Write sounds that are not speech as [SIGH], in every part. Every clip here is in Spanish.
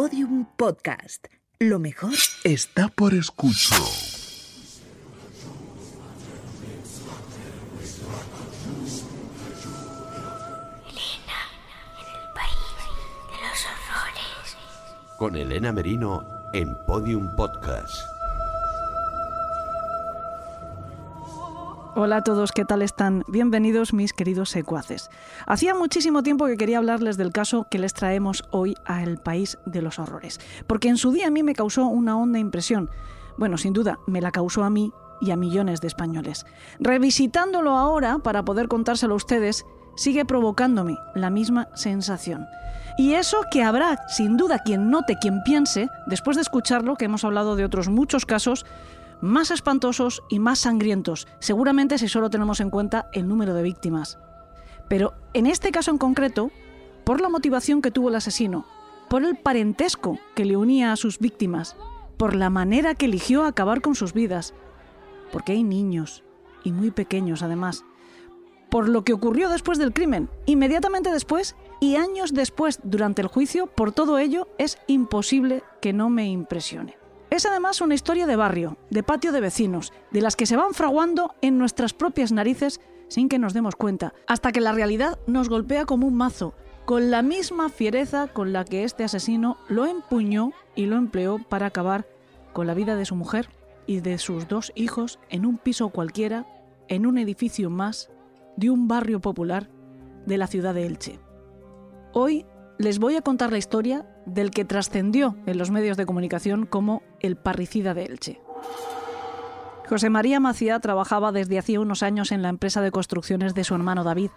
Podium Podcast. Lo mejor está por escuchar. Elena, en el país de los horrores. Con Elena Merino en Podium Podcast. Hola a todos, ¿qué tal están? Bienvenidos mis queridos secuaces. Hacía muchísimo tiempo que quería hablarles del caso que les traemos hoy a El País de los Horrores, porque en su día a mí me causó una honda impresión. Bueno, sin duda, me la causó a mí y a millones de españoles. Revisitándolo ahora para poder contárselo a ustedes, sigue provocándome la misma sensación. Y eso que habrá, sin duda, quien note, quien piense, después de escucharlo, que hemos hablado de otros muchos casos, más espantosos y más sangrientos, seguramente si solo tenemos en cuenta el número de víctimas. Pero en este caso en concreto, por la motivación que tuvo el asesino, por el parentesco que le unía a sus víctimas, por la manera que eligió acabar con sus vidas, porque hay niños, y muy pequeños además, por lo que ocurrió después del crimen, inmediatamente después y años después durante el juicio, por todo ello es imposible que no me impresione. Es además una historia de barrio, de patio de vecinos, de las que se van fraguando en nuestras propias narices sin que nos demos cuenta, hasta que la realidad nos golpea como un mazo, con la misma fiereza con la que este asesino lo empuñó y lo empleó para acabar con la vida de su mujer y de sus dos hijos en un piso cualquiera, en un edificio más, de un barrio popular de la ciudad de Elche. Hoy les voy a contar la historia del que trascendió en los medios de comunicación como el parricida de Elche. José María Macía trabajaba desde hacía unos años en la empresa de construcciones de su hermano David.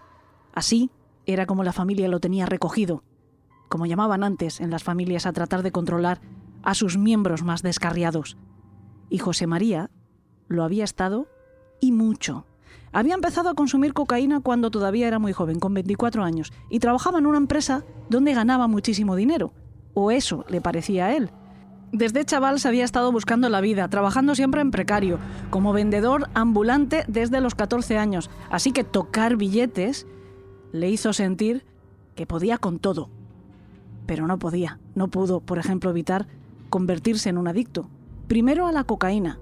Así era como la familia lo tenía recogido, como llamaban antes en las familias a tratar de controlar a sus miembros más descarriados. Y José María lo había estado y mucho. Había empezado a consumir cocaína cuando todavía era muy joven, con 24 años, y trabajaba en una empresa donde ganaba muchísimo dinero. O eso le parecía a él. Desde chaval se había estado buscando la vida, trabajando siempre en precario, como vendedor ambulante desde los 14 años, así que tocar billetes le hizo sentir que podía con todo. Pero no podía, no pudo, por ejemplo, evitar convertirse en un adicto. Primero a la cocaína,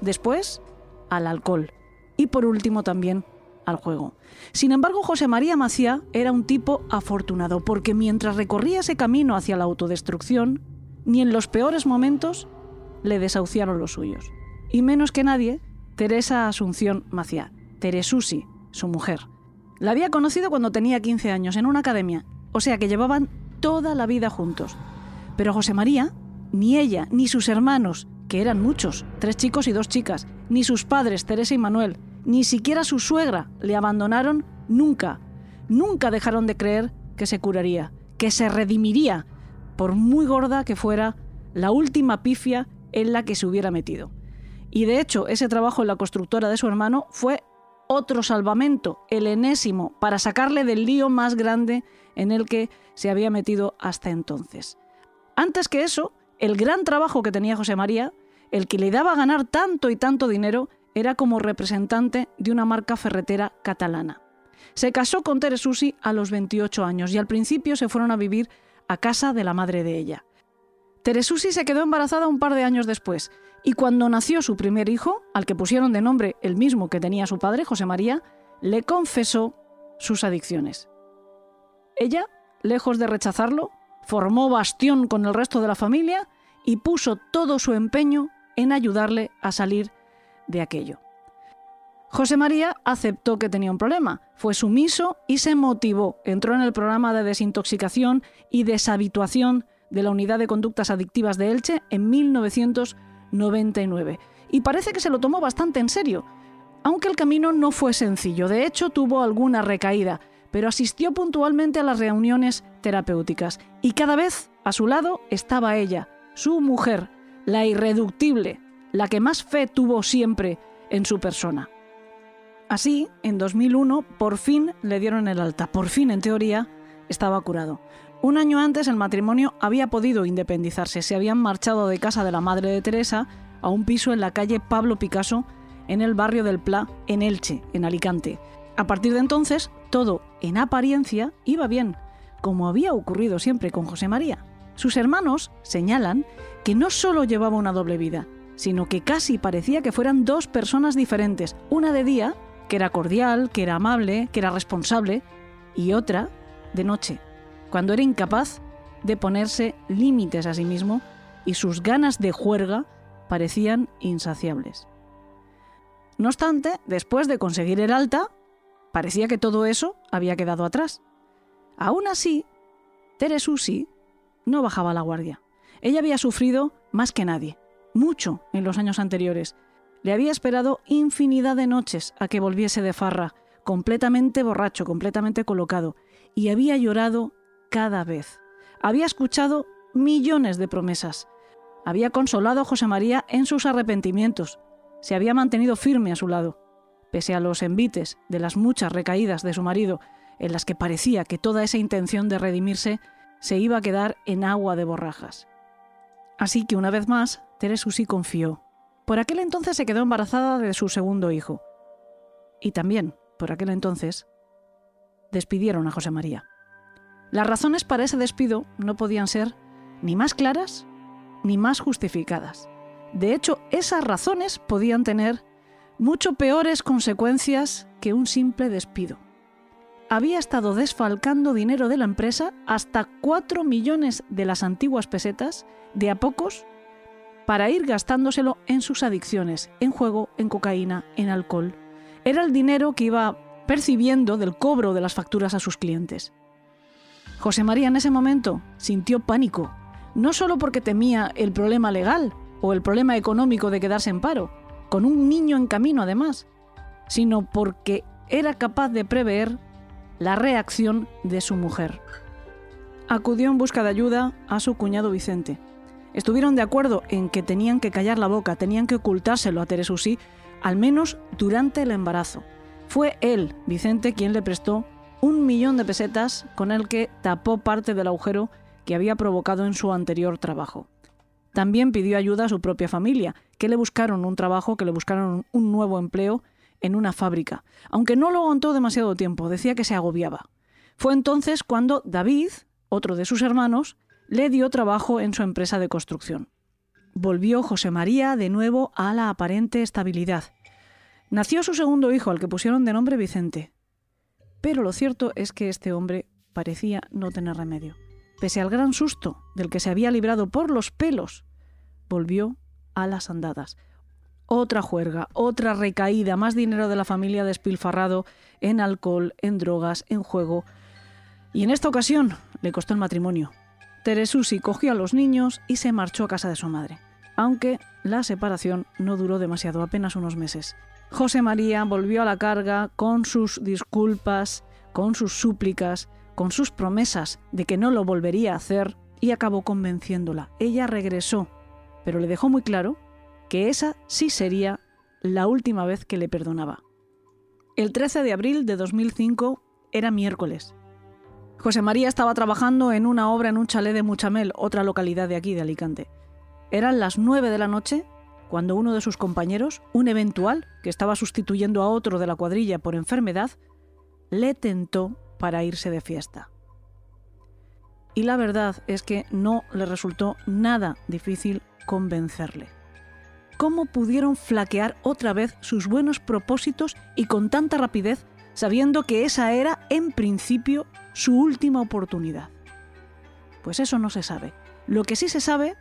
después al alcohol y por último también al juego. Sin embargo, José María Macía era un tipo afortunado porque mientras recorría ese camino hacia la autodestrucción, ni en los peores momentos le desahuciaron los suyos. Y menos que nadie, Teresa Asunción Macía, Teresusi, su mujer. La había conocido cuando tenía 15 años en una academia, o sea que llevaban toda la vida juntos. Pero José María, ni ella, ni sus hermanos, que eran muchos, tres chicos y dos chicas, ni sus padres, Teresa y Manuel, ni siquiera su suegra le abandonaron nunca. Nunca dejaron de creer que se curaría, que se redimiría, por muy gorda que fuera la última pifia en la que se hubiera metido. Y de hecho, ese trabajo en la constructora de su hermano fue otro salvamento, el enésimo, para sacarle del lío más grande en el que se había metido hasta entonces. Antes que eso, el gran trabajo que tenía José María, el que le daba a ganar tanto y tanto dinero, era como representante de una marca ferretera catalana. Se casó con Teresusi a los 28 años y al principio se fueron a vivir a casa de la madre de ella. Teresusi se quedó embarazada un par de años después y cuando nació su primer hijo, al que pusieron de nombre el mismo que tenía su padre, José María, le confesó sus adicciones. Ella, lejos de rechazarlo, formó bastión con el resto de la familia y puso todo su empeño en ayudarle a salir de aquello. José María aceptó que tenía un problema, fue sumiso y se motivó. Entró en el programa de desintoxicación y deshabituación de la Unidad de Conductas Adictivas de Elche en 1999. Y parece que se lo tomó bastante en serio, aunque el camino no fue sencillo. De hecho, tuvo alguna recaída, pero asistió puntualmente a las reuniones terapéuticas y cada vez a su lado estaba ella, su mujer, la irreductible, la que más fe tuvo siempre en su persona. Así, en 2001, por fin le dieron el alta. Por fin, en teoría, estaba curado. Un año antes el matrimonio había podido independizarse. Se habían marchado de casa de la madre de Teresa a un piso en la calle Pablo Picasso, en el barrio del Pla, en Elche, en Alicante. A partir de entonces, todo, en apariencia, iba bien, como había ocurrido siempre con José María. Sus hermanos señalan que no solo llevaba una doble vida, sino que casi parecía que fueran dos personas diferentes, una de día, que era cordial, que era amable, que era responsable, y otra de noche, cuando era incapaz de ponerse límites a sí mismo y sus ganas de juerga parecían insaciables. No obstante, después de conseguir el alta, parecía que todo eso había quedado atrás. Aún así, Teresusi no bajaba la guardia. Ella había sufrido más que nadie, mucho en los años anteriores. Le había esperado infinidad de noches a que volviese de farra, completamente borracho, completamente colocado, y había llorado cada vez. Había escuchado millones de promesas. Había consolado a José María en sus arrepentimientos. Se había mantenido firme a su lado. Pese a los envites de las muchas recaídas de su marido, en las que parecía que toda esa intención de redimirse se iba a quedar en agua de borrajas. Así que una vez más, Teresusi confió. Por aquel entonces se quedó embarazada de su segundo hijo. Y también, por aquel entonces, despidieron a José María. Las razones para ese despido no podían ser ni más claras ni más justificadas. De hecho, esas razones podían tener mucho peores consecuencias que un simple despido. Había estado desfalcando dinero de la empresa hasta 4 millones de las antiguas pesetas, de a pocos, para ir gastándoselo en sus adicciones, en juego, en cocaína, en alcohol. Era el dinero que iba percibiendo del cobro de las facturas a sus clientes. José María en ese momento sintió pánico, no solo porque temía el problema legal o el problema económico de quedarse en paro, con un niño en camino además, sino porque era capaz de prever la reacción de su mujer. Acudió en busca de ayuda a su cuñado Vicente. Estuvieron de acuerdo en que tenían que callar la boca, tenían que ocultárselo a Teresusí, al menos durante el embarazo. Fue él, Vicente, quien le prestó un millón de pesetas con el que tapó parte del agujero que había provocado en su anterior trabajo. También pidió ayuda a su propia familia, que le buscaron un trabajo, que le buscaron un nuevo empleo en una fábrica, aunque no lo aguantó demasiado tiempo, decía que se agobiaba. Fue entonces cuando David, otro de sus hermanos, le dio trabajo en su empresa de construcción. Volvió José María de nuevo a la aparente estabilidad. Nació su segundo hijo, al que pusieron de nombre Vicente. Pero lo cierto es que este hombre parecía no tener remedio. Pese al gran susto del que se había librado por los pelos, volvió a las andadas. Otra juerga, otra recaída, más dinero de la familia despilfarrado en alcohol, en drogas, en juego. Y en esta ocasión le costó el matrimonio. Teresusi cogió a los niños y se marchó a casa de su madre, aunque la separación no duró demasiado, apenas unos meses. José María volvió a la carga con sus disculpas, con sus súplicas, con sus promesas de que no lo volvería a hacer y acabó convenciéndola. Ella regresó, pero le dejó muy claro que esa sí sería la última vez que le perdonaba. El 13 de abril de 2005 era miércoles. José María estaba trabajando en una obra en un chalet de Muchamel, otra localidad de aquí, de Alicante. Eran las 9 de la noche cuando uno de sus compañeros, un eventual que estaba sustituyendo a otro de la cuadrilla por enfermedad, le tentó para irse de fiesta. Y la verdad es que no le resultó nada difícil convencerle. ¿Cómo pudieron flaquear otra vez sus buenos propósitos y con tanta rapidez, sabiendo que esa era, en principio, su última oportunidad? Pues eso no se sabe. Lo que sí se sabe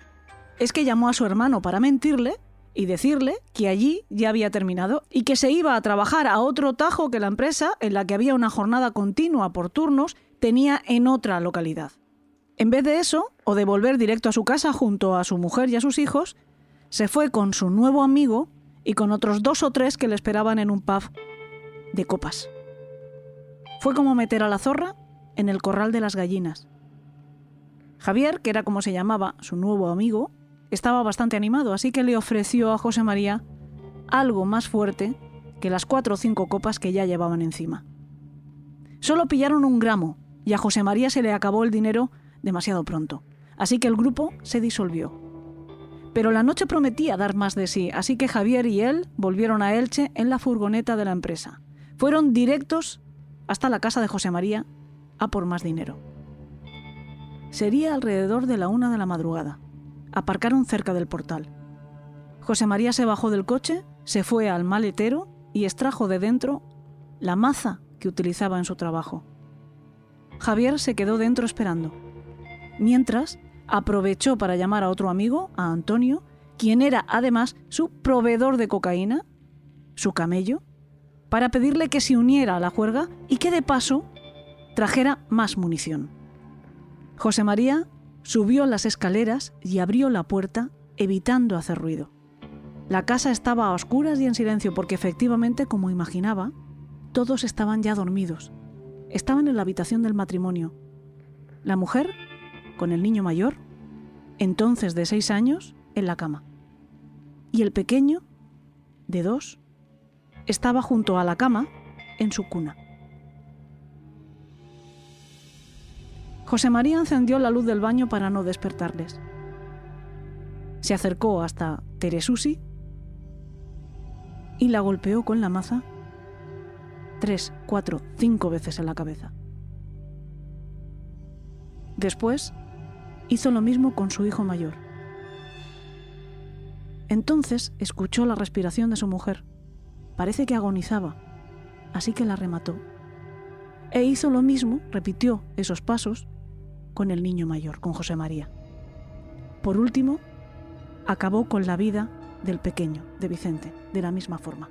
es que llamó a su hermano para mentirle y decirle que allí ya había terminado y que se iba a trabajar a otro tajo que la empresa, en la que había una jornada continua por turnos, tenía en otra localidad. En vez de eso, o de volver directo a su casa junto a su mujer y a sus hijos, se fue con su nuevo amigo y con otros dos o tres que le esperaban en un pub de copas. Fue como meter a la zorra en el corral de las gallinas. Javier, que era como se llamaba su nuevo amigo, estaba bastante animado, así que le ofreció a José María algo más fuerte que las cuatro o cinco copas que ya llevaban encima. Solo pillaron un gramo y a José María se le acabó el dinero demasiado pronto, así que el grupo se disolvió. Pero la noche prometía dar más de sí, así que Javier y él volvieron a Elche en la furgoneta de la empresa. Fueron directos hasta la casa de José María a por más dinero. Sería alrededor de la una de la madrugada. Aparcaron cerca del portal. José María se bajó del coche, se fue al maletero y extrajo de dentro la maza que utilizaba en su trabajo. Javier se quedó dentro esperando. Mientras, aprovechó para llamar a otro amigo, a Antonio, quien era además su proveedor de cocaína, su camello, para pedirle que se uniera a la juerga y que de paso trajera más munición. José María subió las escaleras y abrió la puerta, evitando hacer ruido. La casa estaba a oscuras y en silencio porque efectivamente, como imaginaba, todos estaban ya dormidos. Estaban en la habitación del matrimonio. La mujer, con el niño mayor, entonces de seis años, en la cama. Y el pequeño, de dos, estaba junto a la cama, en su cuna. José María encendió la luz del baño para no despertarles. Se acercó hasta Teresusi y la golpeó con la maza tres, cuatro, cinco veces en la cabeza. Después hizo lo mismo con su hijo mayor. Entonces escuchó la respiración de su mujer. Parece que agonizaba, así que la remató. E hizo lo mismo, repitió esos pasos, con el niño mayor, con José María. Por último, acabó con la vida del pequeño, de Vicente, de la misma forma.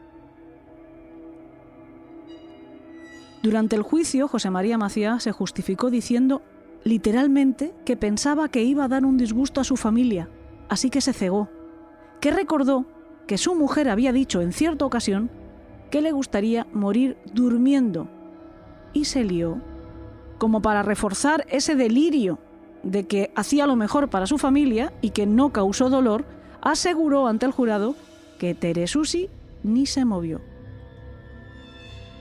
Durante el juicio, José María Macía se justificó diciendo literalmente que pensaba que iba a dar un disgusto a su familia, así que se cegó, que recordó que su mujer había dicho en cierta ocasión que le gustaría morir durmiendo y se lió como para reforzar ese delirio de que hacía lo mejor para su familia y que no causó dolor, aseguró ante el jurado que Teresusi ni se movió.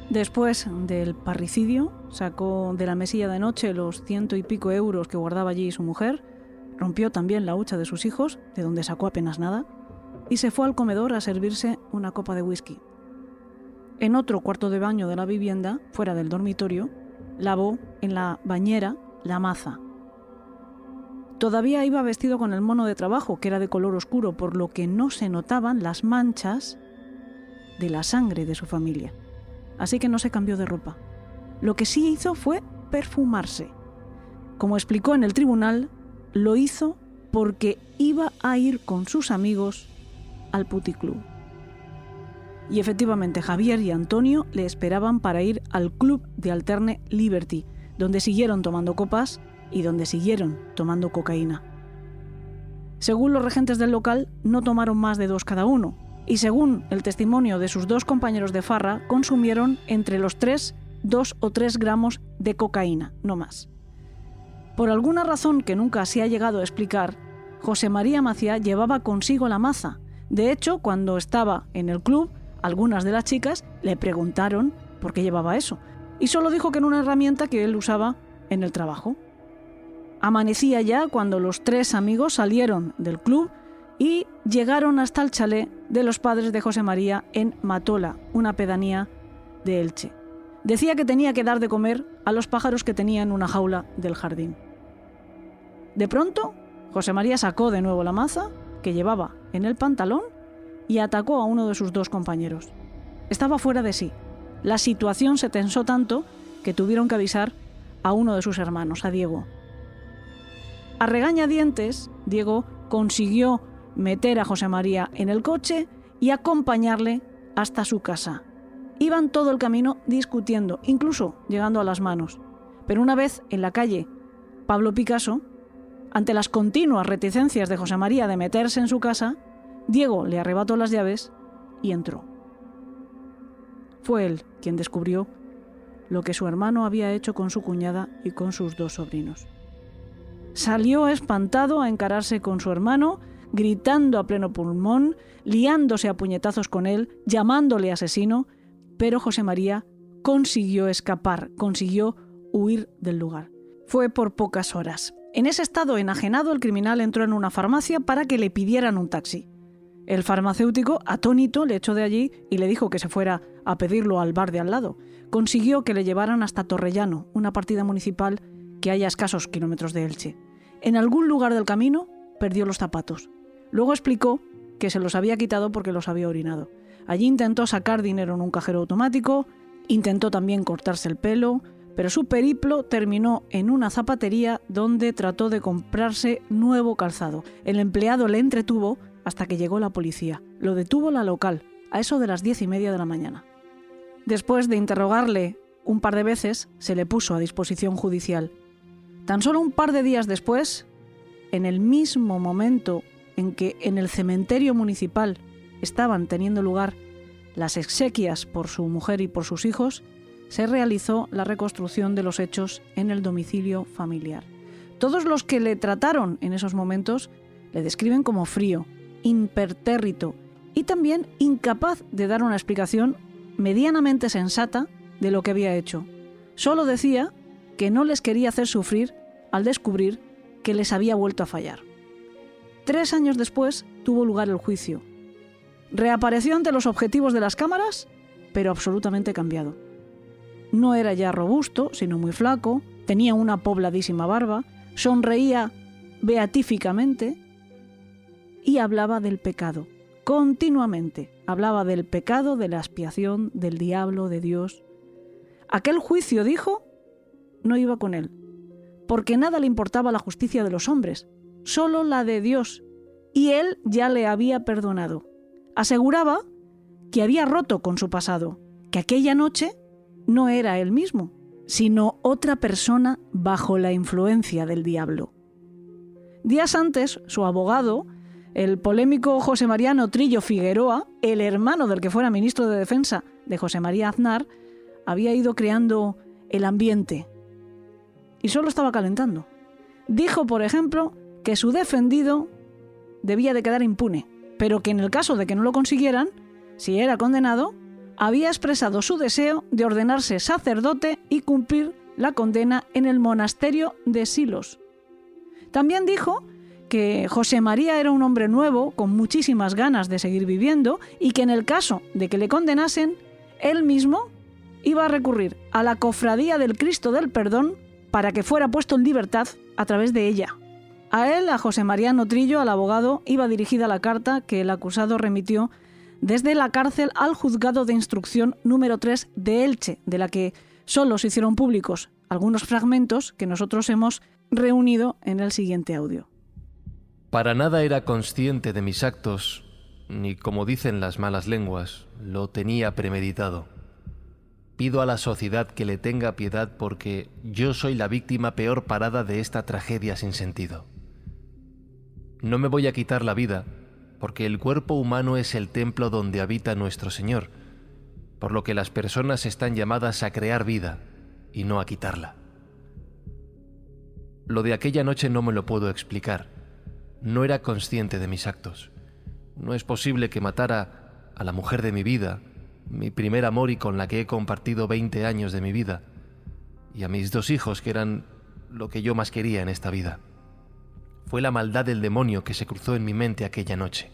Después del parricidio, sacó de la mesilla de noche los ciento y pico euros que guardaba allí su mujer, rompió también la hucha de sus hijos, de donde sacó apenas nada, y se fue al comedor a servirse una copa de whisky. En otro cuarto de baño de la vivienda, fuera del dormitorio, lavó en la bañera la maza. Todavía iba vestido con el mono de trabajo, que era de color oscuro, por lo que no se notaban las manchas de la sangre de su familia. Así que no se cambió de ropa. Lo que sí hizo fue perfumarse. Como explicó en el tribunal, lo hizo porque iba a ir con sus amigos al puticlub. Y efectivamente Javier y Antonio le esperaban para ir al club de Alterne Liberty, donde siguieron tomando copas y donde siguieron tomando cocaína. Según los regentes del local, no tomaron más de dos cada uno, y según el testimonio de sus dos compañeros de farra, consumieron entre los tres, dos o tres gramos de cocaína, no más. Por alguna razón que nunca se ha llegado a explicar, José María Macía llevaba consigo la maza. De hecho, cuando estaba en el club, algunas de las chicas le preguntaron por qué llevaba eso, y solo dijo que era una herramienta que él usaba en el trabajo. Amanecía ya cuando los tres amigos salieron del club y llegaron hasta el chalet de los padres de José María en Matola, una pedanía de Elche. Decía que tenía que dar de comer a los pájaros que tenía en una jaula del jardín. De pronto, José María sacó de nuevo la maza que llevaba en el pantalón y atacó a uno de sus dos compañeros. Estaba fuera de sí. La situación se tensó tanto que tuvieron que avisar a uno de sus hermanos, a Diego. A regañadientes, Diego consiguió meter a José María en el coche y acompañarle hasta su casa. Iban todo el camino discutiendo, incluso llegando a las manos. Pero una vez en la calle Pablo Picasso, ante las continuas reticencias de José María de meterse en su casa, Diego le arrebató las llaves y entró. Fue él quien descubrió lo que su hermano había hecho con su cuñada y con sus dos sobrinos. Salió espantado a encararse con su hermano, gritando a pleno pulmón, liándose a puñetazos con él, llamándole asesino, pero José María consiguió escapar, consiguió huir del lugar. Fue por pocas horas. En ese estado enajenado, el criminal entró en una farmacia para que le pidieran un taxi. El farmacéutico, atónito, le echó de allí y le dijo que se fuera a pedirlo al bar de al lado. Consiguió que le llevaran hasta Torrellano, una partida municipal que hay a escasos kilómetros de Elche. En algún lugar del camino perdió los zapatos. Luego explicó que se los había quitado porque los había orinado. Allí intentó sacar dinero en un cajero automático, intentó también cortarse el pelo, pero su periplo terminó en una zapatería donde trató de comprarse nuevo calzado. El empleado le entretuvo hasta que llegó la policía. Lo detuvo la local, a eso de las diez y media de la mañana. Después de interrogarle un par de veces, se le puso a disposición judicial. Tan solo un par de días después, en el mismo momento en que en el cementerio municipal estaban teniendo lugar las exequias por su mujer y por sus hijos, se realizó la reconstrucción de los hechos en el domicilio familiar. Todos los que le trataron en esos momentos le describen como frío, impertérrito y también incapaz de dar una explicación medianamente sensata de lo que había hecho. Solo decía que no les quería hacer sufrir al descubrir que les había vuelto a fallar. Tres años después tuvo lugar el juicio. Reapareció ante los objetivos de las cámaras, pero absolutamente cambiado. No era ya robusto, sino muy flaco, tenía una pobladísima barba, sonreía beatíficamente y hablaba del pecado. Continuamente hablaba del pecado, de la expiación, del diablo, de Dios. Aquel juicio, dijo, no iba con él, porque nada le importaba la justicia de los hombres, solo la de Dios, y él ya le había perdonado. Aseguraba que había roto con su pasado, que aquella noche no era él mismo, sino otra persona bajo la influencia del diablo. Días antes, su abogado, el polémico José María Notrillo Figueroa, el hermano del que fuera ministro de Defensa de José María Aznar, había ido creando el ambiente y solo estaba calentando. Dijo, por ejemplo, que su defendido debía de quedar impune, pero que en el caso de que no lo consiguieran, si era condenado, había expresado su deseo de ordenarse sacerdote y cumplir la condena en el monasterio de Silos. También dijo que José María era un hombre nuevo, con muchísimas ganas de seguir viviendo, y que en el caso de que le condenasen, él mismo iba a recurrir a la cofradía del Cristo del Perdón para que fuera puesto en libertad a través de ella. A él, a José María Notrillo, al abogado, iba dirigida la carta que el acusado remitió desde la cárcel al juzgado de instrucción número 3 de Elche, de la que solo se hicieron públicos algunos fragmentos que nosotros hemos reunido en el siguiente audio. Para nada era consciente de mis actos, ni como dicen las malas lenguas, lo tenía premeditado. Pido a la sociedad que le tenga piedad porque yo soy la víctima peor parada de esta tragedia sin sentido. No me voy a quitar la vida, porque el cuerpo humano es el templo donde habita nuestro Señor, por lo que las personas están llamadas a crear vida y no a quitarla. Lo de aquella noche no me lo puedo explicar. No era consciente de mis actos. No es posible que matara a la mujer de mi vida, mi primer amor y con la que he compartido 20 años de mi vida, y a mis dos hijos que eran lo que yo más quería en esta vida. Fue la maldad del demonio que se cruzó en mi mente aquella noche.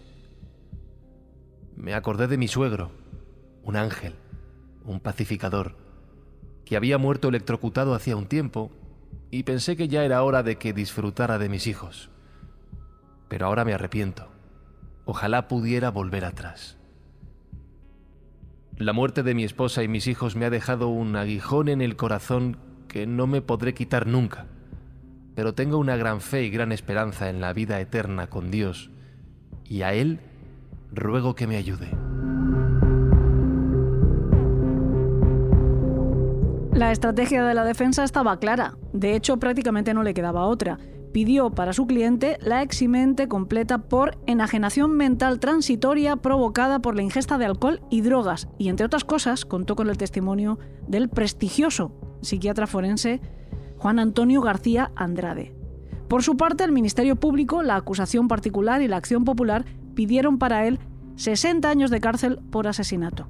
Me acordé de mi suegro, un ángel, un pacificador, que había muerto electrocutado hacía un tiempo, y pensé que ya era hora de que disfrutara de mis hijos. Pero ahora me arrepiento. Ojalá pudiera volver atrás. La muerte de mi esposa y mis hijos me ha dejado un aguijón en el corazón que no me podré quitar nunca pero tengo una gran fe y gran esperanza en la vida eterna con Dios, y a Él ruego que me ayude. La estrategia de la defensa estaba clara, de hecho prácticamente no le quedaba otra. Pidió para su cliente la eximente completa por enajenación mental transitoria provocada por la ingesta de alcohol y drogas, y entre otras cosas contó con el testimonio del prestigioso psiquiatra forense Juan Antonio García Andrade. Por su parte, el Ministerio Público, la acusación particular y la acción popular pidieron para él 60 años de cárcel por asesinato.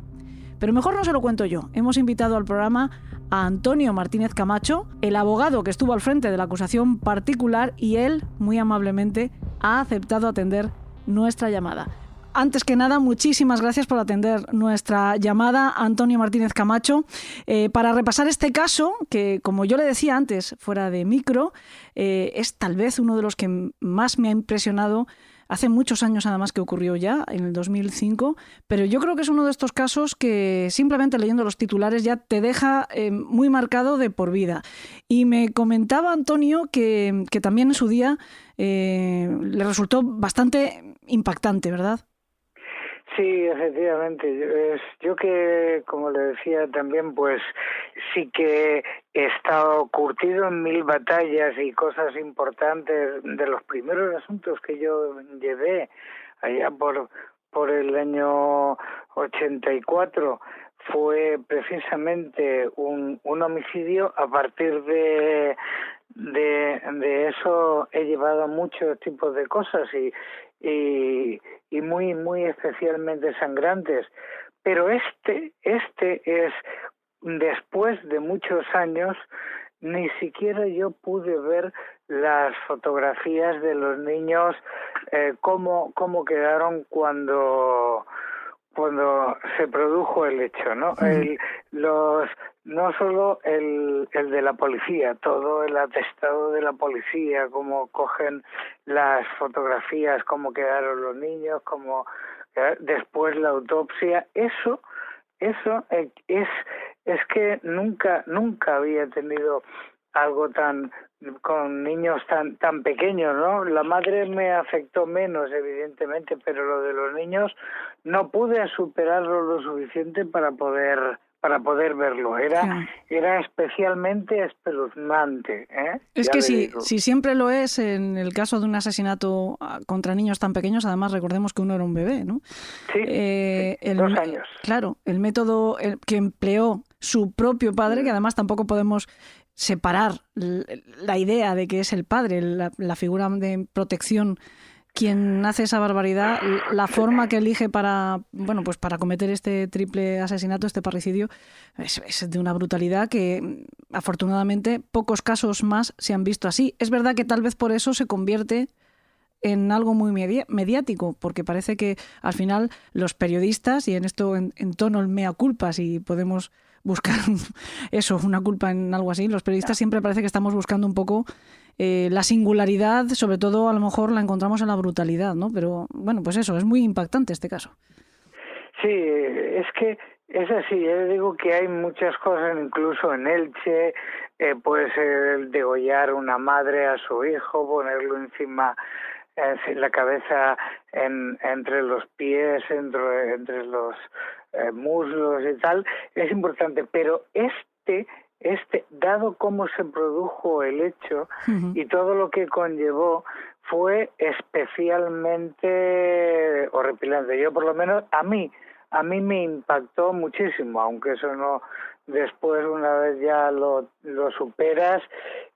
Pero mejor no se lo cuento yo. Hemos invitado al programa a Antonio Martínez Camacho, el abogado que estuvo al frente de la acusación particular, y él, muy amablemente, ha aceptado atender nuestra llamada. antes que nada, muchísimas gracias por atender nuestra llamada, Antonio Martínez Camacho, eh, para repasar este caso que, como yo le decía antes, fuera de micro, eh, es tal vez uno de los que más me ha impresionado hace muchos años además que ocurrió ya, en el 2005, pero yo creo que es uno de estos casos que simplemente leyendo los titulares ya te deja eh, muy marcado de por vida. Y me comentaba Antonio que, que también en su día le resultó bastante impactante, ¿verdad? Sí, efectivamente. Yo que, como le decía también, pues sí que he estado curtido en mil batallas y cosas importantes de los primeros asuntos que yo llevé allá por, por el año 84 fue precisamente un, un homicidio. A partir de, de, de eso he llevado muchos tipos de cosas y, y, y muy, muy especialmente sangrantes. Pero este, este es, después de muchos años, ni siquiera yo pude ver las fotografías de los niños, eh, cómo, cómo quedaron cuando cuando se produjo el hecho, ¿no? El, los no solo el, el de la policía, todo el atestado de la policía, cómo cogen las fotografías, cómo quedaron los niños, cómo después la autopsia, eso eso es es que nunca nunca había tenido algo tan con niños tan tan pequeños, ¿no? La madre me afectó menos, evidentemente, pero lo de los niños no pude superarlo lo suficiente para poder para poder verlo. Era, era especialmente espeluznante. ¿eh? Es que si, si siempre lo es en el caso de un asesinato ah, contra niños tan pequeños, además recordemos que uno era un bebé, ¿no? Sí, eh, dos años. Claro, el método que empleó su propio padre, que mm. además tampoco podemos separar la idea de que es el padre, la, figura de protección quien hace esa barbaridad, la forma que elige para, bueno, pues para cometer este triple asesinato, este parricidio, es, de una brutalidad que afortunadamente pocos casos más se han visto así. Es verdad que tal vez por eso se convierte en algo muy mediático, porque parece que al final los periodistas, y en esto en, en tono el mea culpa, si podemos buscar eso, una culpa en algo así. Los periodistas siempre parece que estamos buscando un poco eh, la singularidad, sobre todo a lo mejor la encontramos en la brutalidad, ¿no? Pero bueno, pues eso, es muy impactante este caso. Sí, es que es así, yo digo que hay muchas cosas, incluso en Elche, eh, puede ser degollar una madre a su hijo, ponerlo encima en la cabeza en, entre los pies, entre, entre los eh, muslos y tal, es importante, pero este este, dado cómo se produjo el hecho y todo lo que conllevó, fue especialmente horripilante. Yo, por lo menos, a mí, a mí me impactó muchísimo, aunque eso no, después una vez ya lo, lo superas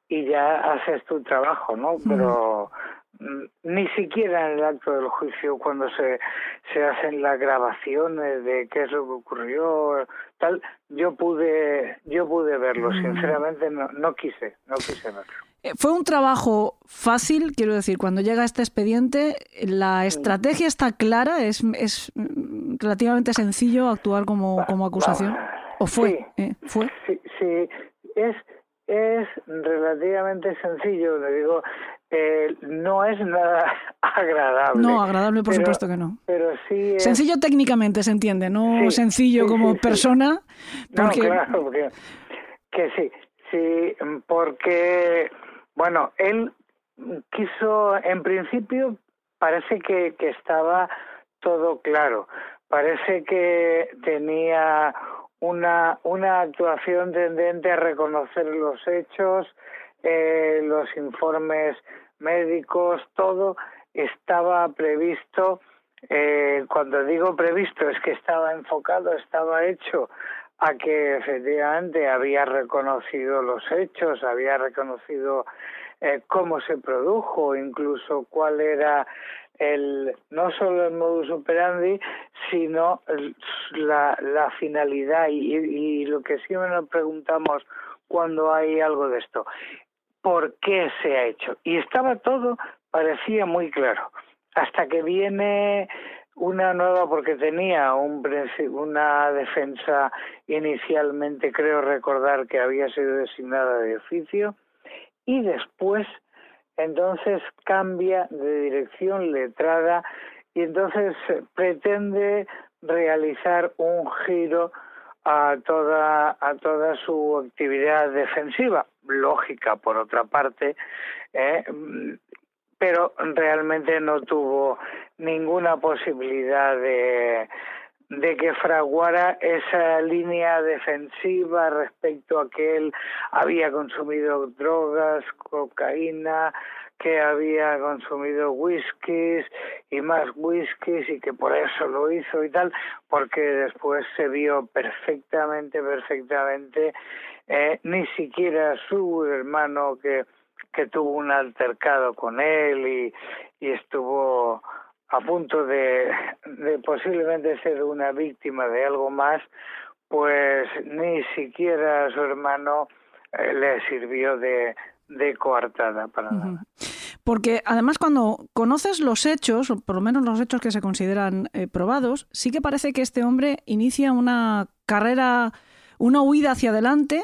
y ya haces tu trabajo, ¿no? Pero ni siquiera en el acto del juicio cuando se, se hacen las grabaciones de qué es lo que ocurrió tal yo pude yo pude verlo mm. sinceramente no, no quise no quise verlo eh, fue un trabajo fácil, quiero decir, cuando llega este expediente, la estrategia está clara, es, es relativamente sencillo actuar como, como acusación. ¿O fue? Sí, eh, ¿Fue? Sí, sí, es, es relativamente sencillo, le digo, eh, no es nada [LAUGHS] agradable. No, agradable por supuesto que no. Pero sí Sencillo técnicamente, se entiende, no sencillo como persona. Porque... No, claro, porque, que sí, sí, porque, bueno, él quiso, en principio, parece que, que estaba todo claro. Parece que tenía una, una actuación tendente a reconocer los hechos, eh, los informes médicos, todo estaba previsto. Eh, cuando digo previsto es que estaba enfocado, estaba hecho a que efectivamente había reconocido los hechos, había reconocido eh, cómo se produjo, incluso cuál era el no solo el modus operandi, sino la, la finalidad y, y, lo que siempre nos preguntamos cuando hay algo de esto por qué se ha hecho. Y estaba todo, parecía muy claro, hasta que viene una nueva porque tenía un, una defensa inicialmente, creo recordar que había sido designada de oficio, y después entonces cambia de dirección letrada y entonces pretende realizar un giro a toda a toda su actividad defensiva lógica por otra parte ¿eh? pero realmente no tuvo ninguna posibilidad de, de que fraguara esa línea defensiva respecto a que él había consumido drogas, cocaína, que había consumido whiskies y más whiskies y que por eso lo hizo y tal, porque después se vio perfectamente, perfectamente, eh, ni siquiera su hermano que que tuvo un altercado con él y, y estuvo a punto de, de, posiblemente ser una víctima de algo más, pues ni siquiera su hermano eh, le sirvió de, de coartada para nada. Porque además cuando conoces los hechos, o por lo menos los hechos que se consideran eh, probados, sí que parece que este hombre inicia una carrera, una huida hacia adelante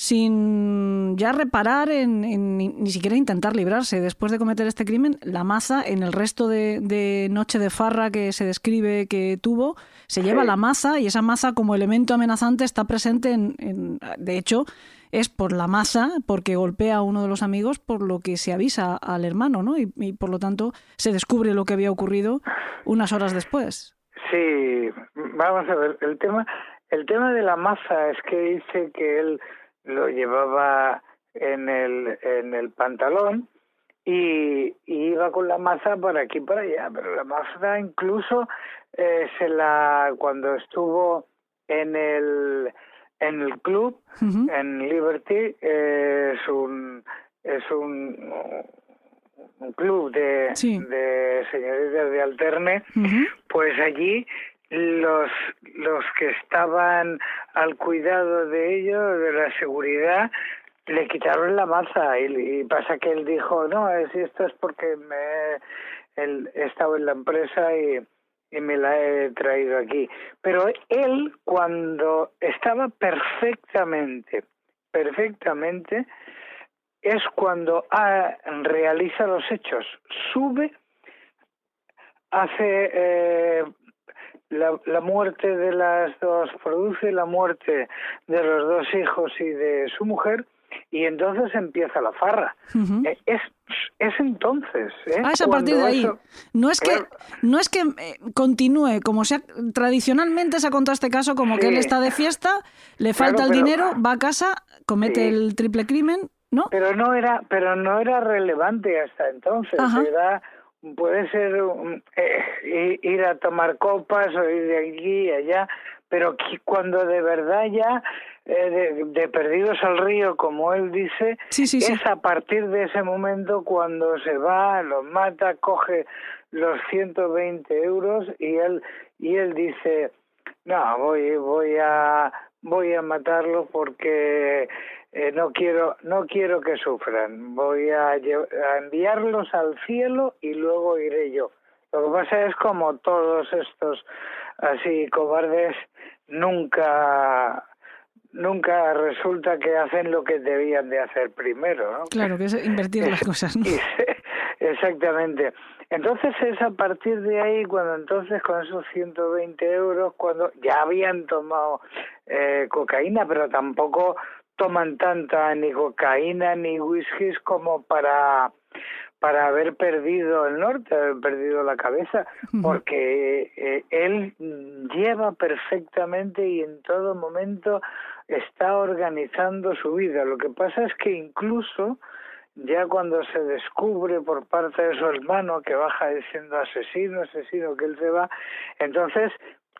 sin ya reparar en, ni siquiera intentar librarse. Después de cometer este crimen, la maza, en el resto de, noche de farra que se describe que tuvo, se lleva la maza y esa maza como elemento amenazante está presente en, de hecho, es por la maza, porque golpea a uno de los amigos, por lo que se avisa al hermano, ¿no? Y, y por lo tanto se descubre lo que había ocurrido unas horas después. Sí, vamos a ver, el tema, el tema de la maza es que dice que él lo llevaba en el, en el pantalón y, iba con la maza por aquí y por allá, pero la maza incluso eh, se la cuando estuvo en el en el club en Liberty eh, es un es un, un club de, de señoritas de alterne pues allí los, los que estaban al cuidado de ellos, de la seguridad, le quitaron la maza y, pasa que él dijo, no, es, esto es porque me he estado en la empresa y, y me la he traído aquí. Pero él, cuando estaba perfectamente, perfectamente, es cuando realiza los hechos, sube, hace eh, la, la, muerte de las dos produce la muerte de los dos hijos y de su mujer y entonces empieza la farra. Eh, es, es entonces. ¿eh? Ah, es a partir de ahí. No es que, no es que eh, continúe como sea, tradicionalmente se ha contado este caso como que él está de fiesta, le falta el dinero, va a casa, comete el triple crimen, ¿no? Pero no era, pero no era relevante hasta entonces. Era puede ser eh, ir a tomar copas o ir de aquí y allá, pero cuando de verdad ya eh, de, perdidos al río, como él dice, es a partir de ese momento cuando se va, los mata, coge los 120 euros y él y él dice, no, voy voy a voy a matarlo porque eh, no quiero no quiero que sufran. Voy a, enviarlos al cielo y luego iré yo. Lo que pasa es como todos estos así cobardes nunca nunca resulta que hacen lo que debían de hacer primero ¿no? claro que es invertir las [LAUGHS] cosas [LAUGHS] exactamente. Entonces es a partir de ahí cuando entonces con esos 120 euros cuando ya habían tomado eh, cocaína pero tampoco toman tanta ni cocaína ni whiskies como para para haber perdido el norte, haber perdido la cabeza, porque eh, él lleva perfectamente y en todo momento está organizando su vida. Lo que pasa es que incluso ya cuando se descubre por parte de su hermano que baja diciendo asesino, asesino, que él se va, entonces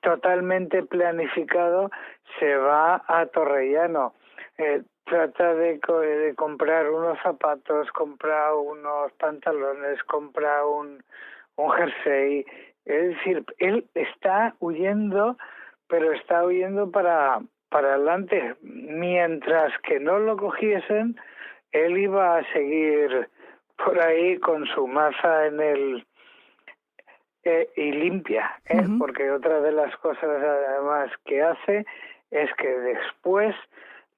totalmente planificado se va a Torrellano eh, trata de, de comprar unos zapatos, comprar unos pantalones, comprar un, un jersey. Es decir, él está huyendo, pero está huyendo para, para adelante. Mientras que no lo cogiesen, él iba a seguir por ahí con su masa en el eh, y limpia, ¿eh? porque otra de las cosas además que hace es que después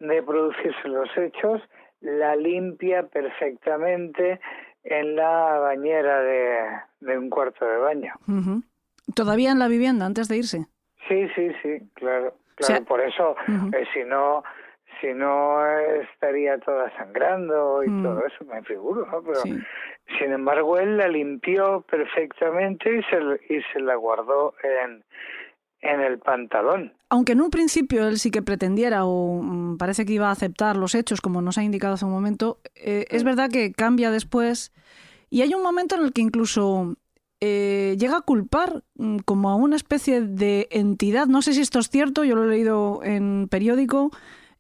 de producirse [LAUGHS] los hechos, la limpia perfectamente en la bañera de, un cuarto de baño. ¿Todavía en la vivienda antes de irse? Sí, sí, sí, claro. claro por eso, eh, si no si no estaría toda sangrando y mm. todo eso, me figuro, ¿no? Pero, sin embargo, él la limpió perfectamente y se, y se la guardó en, en el pantalón. Aunque en un principio él sí que pretendiera o mm, parece que iba a aceptar los hechos, como nos ha indicado hace un momento, eh, es verdad que cambia después y hay un momento en el que incluso eh, llega a culpar mm, como a una especie de entidad, no sé si esto es cierto, yo lo he leído en periódico,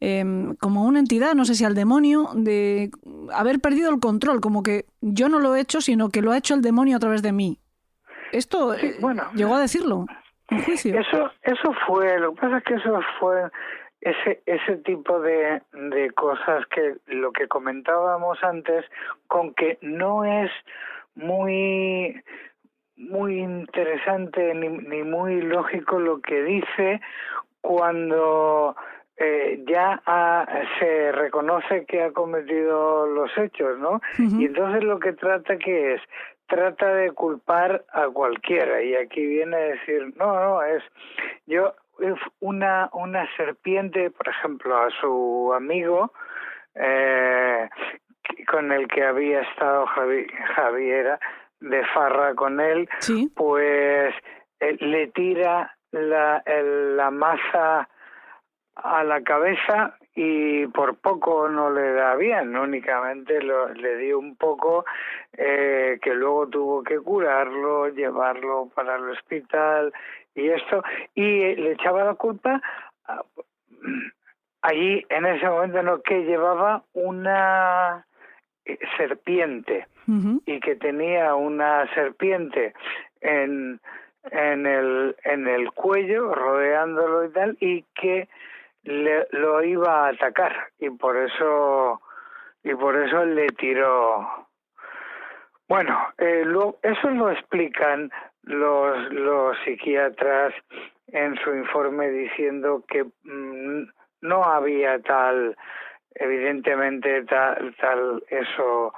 em, como una entidad, no sé si al demonio, de haber perdido el control, como que yo no lo he hecho, sino que lo ha hecho el demonio a través de mí. Esto eh, bueno, llegó a decirlo. Eso, eso fue, lo que pasa es que eso fue ese, ese tipo de, de cosas que lo que comentábamos antes, con que no es muy muy interesante ni, ni muy lógico lo que dice cuando eh, ya se reconoce que ha cometido los hechos, ¿no? Y entonces lo que trata que es trata de culpar a cualquiera y aquí viene a decir no no es yo una una serpiente por ejemplo a su amigo eh, con el que había estado Javi, Javiera de farra con él pues eh, le tira la la masa a la cabeza y por poco no le da bien, únicamente lo, le dio un poco eh, que luego tuvo que curarlo, llevarlo para el hospital y esto, y le echaba la culpa [CLEARS THROAT] allí en ese momento no que llevaba una eh, serpiente y que tenía una serpiente en en el en el cuello rodeándolo y tal y que le, lo iba a atacar y por eso y por eso le tiró. Bueno eh, eso lo explican los los psiquiatras en su informe diciendo que mm, no había tal evidentemente tal tal eso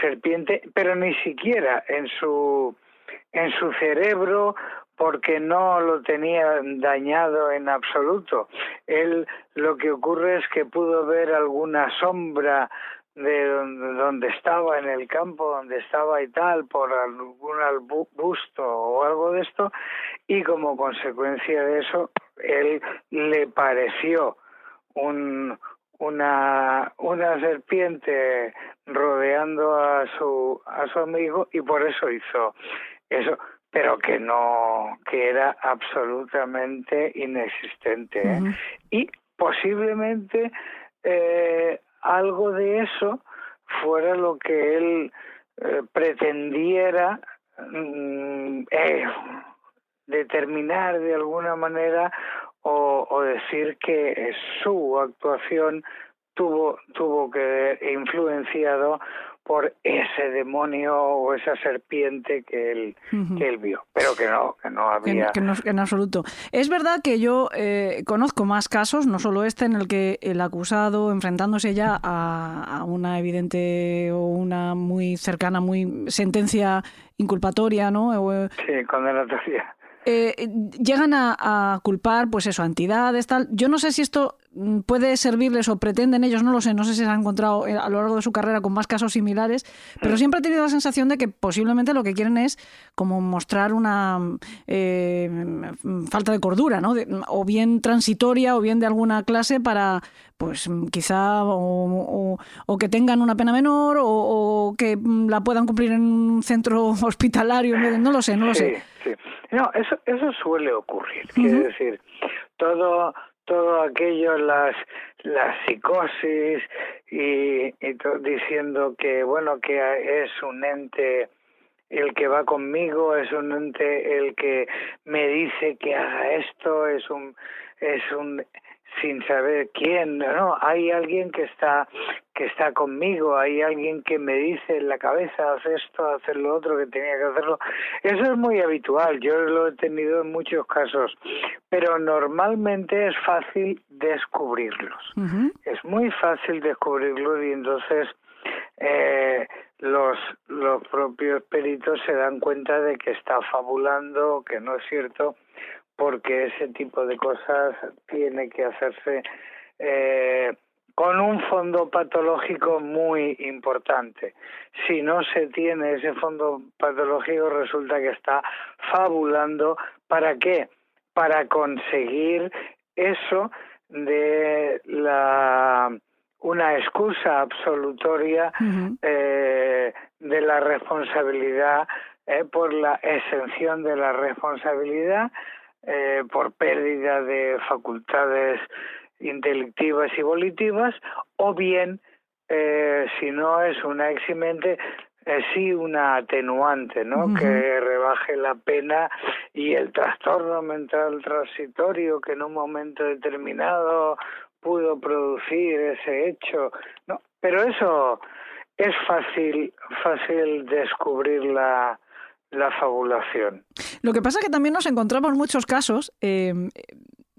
serpiente pero ni siquiera en su en su cerebro porque no lo tenía dañado en absoluto. Él lo que ocurre es que pudo ver alguna sombra de donde, estaba en el campo donde estaba y tal por algún busto o algo de esto y como consecuencia de eso él le pareció un una una serpiente rodeando a su a su amigo y por eso hizo eso pero que no, que era absolutamente inexistente. ¿eh? Y posiblemente eh, algo de eso fuera lo que él eh, pretendiera mm, determinar de alguna manera o, o, decir que su actuación tuvo tuvo que haber influenciado por ese demonio o esa serpiente que él, que él vio, pero que no, que no había... Que, en absoluto. Es verdad que yo eh, conozco más casos, no solo este, en el que el acusado, enfrentándose ya a, una evidente o una muy cercana, muy sentencia inculpatoria, ¿no? Sí, condenatoria. Eh, llegan a, culpar, pues eso, a entidades, tal. Yo no sé si esto puede servirles o pretenden ellos, no lo sé, no sé si se han encontrado eh, a lo largo de su carrera con más casos similares, pero mm. siempre he tenido la sensación de que posiblemente lo que quieren es como mostrar una eh, falta de cordura, ¿no? o bien transitoria o bien de alguna clase para, pues quizá, o, que tengan una pena menor o, que la puedan cumplir en un centro [LAUGHS] hospitalario, no lo sé, no lo sé. No, eso, eso suele ocurrir. Quiere decir, todo, todo aquello, las, las psicosis y, y diciendo que, bueno, que es un ente el que va conmigo, es un ente el que me dice que haga esto, es un, es un sin saber quién, no, hay alguien que está que está conmigo, hay alguien que me dice en la cabeza, haz esto, haz lo otro, que tenía que hacerlo. Eso es muy habitual, yo lo he tenido en muchos casos, pero normalmente es fácil descubrirlos. Es muy fácil descubrirlos y entonces eh, los, los propios peritos se dan cuenta de que está fabulando, que no es cierto, porque ese tipo de cosas tiene que hacerse eh, con un fondo patológico muy importante. Si no se tiene ese fondo patológico, resulta que está fabulando. ¿Para qué? Para conseguir eso de la una excusa absolutoria eh, de la responsabilidad eh, por la exención de la responsabilidad eh, por pérdida de facultades intelectivas y volitivas o bien eh, si no es una eximente eh, sí una atenuante, ¿no? Que rebaje la pena y el trastorno mental transitorio que en un momento determinado pudo producir ese hecho, no, pero eso es fácil fácil descubrir la la fabulación. Lo que pasa es que también nos encontramos muchos casos eh,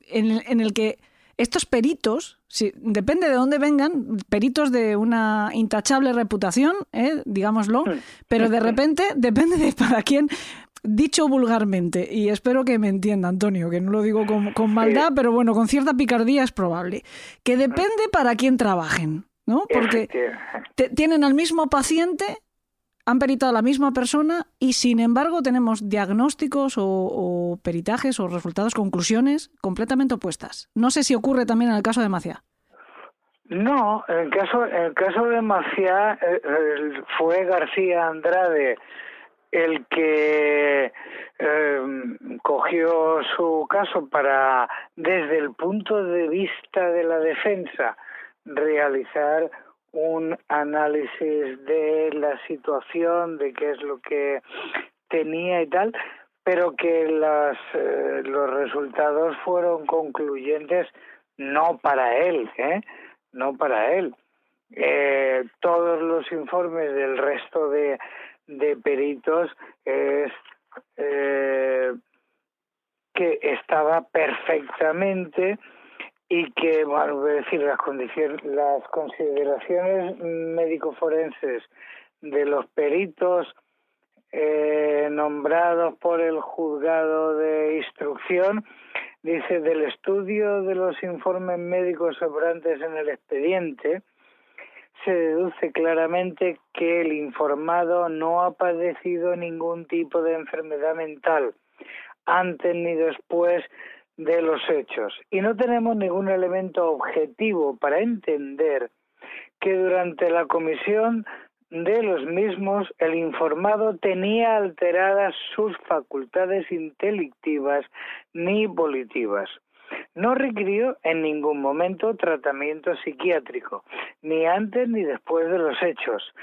en, el que estos peritos, si, depende de dónde vengan, peritos de una intachable reputación, eh, digámoslo, pero de repente [LAUGHS] depende de para quién, dicho vulgarmente, y espero que me entienda, Antonio, que no lo digo con, maldad, pero bueno, con cierta picardía es probable, que depende para quién trabajen, ¿no? Porque tienen al mismo paciente han peritado a la misma persona y sin embargo tenemos diagnósticos o, peritajes o resultados, conclusiones completamente opuestas. No sé si ocurre también en el caso de Maciá. No, en el caso, de Maciá eh, fue García Andrade el que em, cogió su caso para, desde el punto de vista de la defensa, realizar un análisis de la situación, de qué es lo que tenía y tal, pero que las, eh, los resultados fueron concluyentes no para él, ¿eh? no para él. Eh, todos los informes del resto de, de peritos es eh, que estaba perfectamente y que, bueno, voy a decir, las, las consideraciones médico-forenses de los peritos eh, nombrados por el juzgado de instrucción, dice, del estudio de los informes médicos sobrantes en el expediente, se deduce claramente que el informado no ha padecido ningún tipo de enfermedad mental antes ni después de los hechos y no tenemos ningún elemento objetivo para entender que durante la comisión de los mismos el informado tenía alteradas sus facultades intelectivas ni volitivas. No requirió en ningún momento tratamiento psiquiátrico, ni antes ni después de los hechos.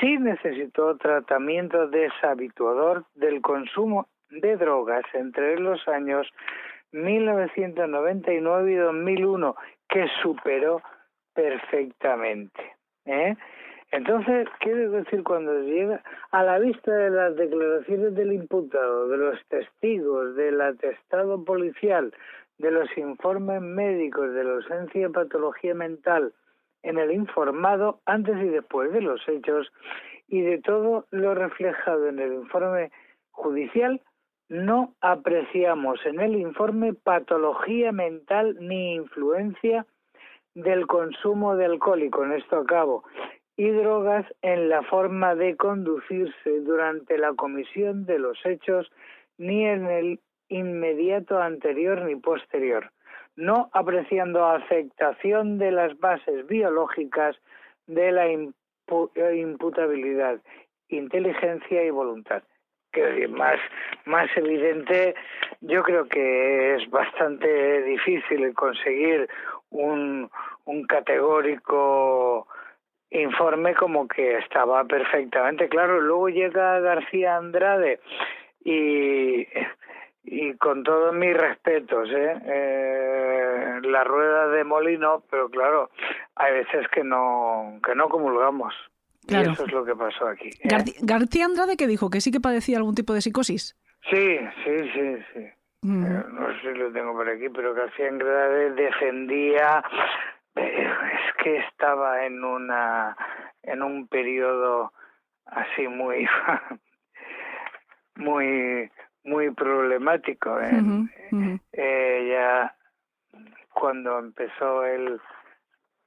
Sí necesitó tratamiento deshabituador del consumo de drogas entre los años 1999 y 2001, que superó perfectamente. ¿eh? Entonces, quiero decir, cuando llega a la vista de las declaraciones del imputado, de los testigos, del atestado policial, de los informes médicos, de la ausencia de patología mental en el informado antes y después de los hechos y de todo lo reflejado en el informe judicial, no apreciamos en el informe patología mental ni influencia del consumo de alcohol y con esto acabo y drogas en la forma de conducirse durante la comisión de los hechos ni en el inmediato anterior ni posterior, no apreciando afectación de las bases biológicas de la imputabilidad, inteligencia y voluntad que más, más evidente, yo creo que es bastante difícil conseguir un, un categórico informe como que estaba perfectamente claro. Luego llega García Andrade y, y con todos mis respetos, ¿eh? ¿eh? la rueda de molino, pero claro, hay veces que no, que no comulgamos. Claro. Y eso es lo que pasó aquí. ¿eh? Gar- García Andrade que dijo que sí que padecía algún tipo de psicosis. Sí, sí, sí, sí. Mm. Eh, no sé si lo tengo por aquí, pero García Andrade defendía, eh, es que estaba en una, en un periodo así muy, [LAUGHS] muy, muy problemático. ¿eh? Eh, ya cuando empezó el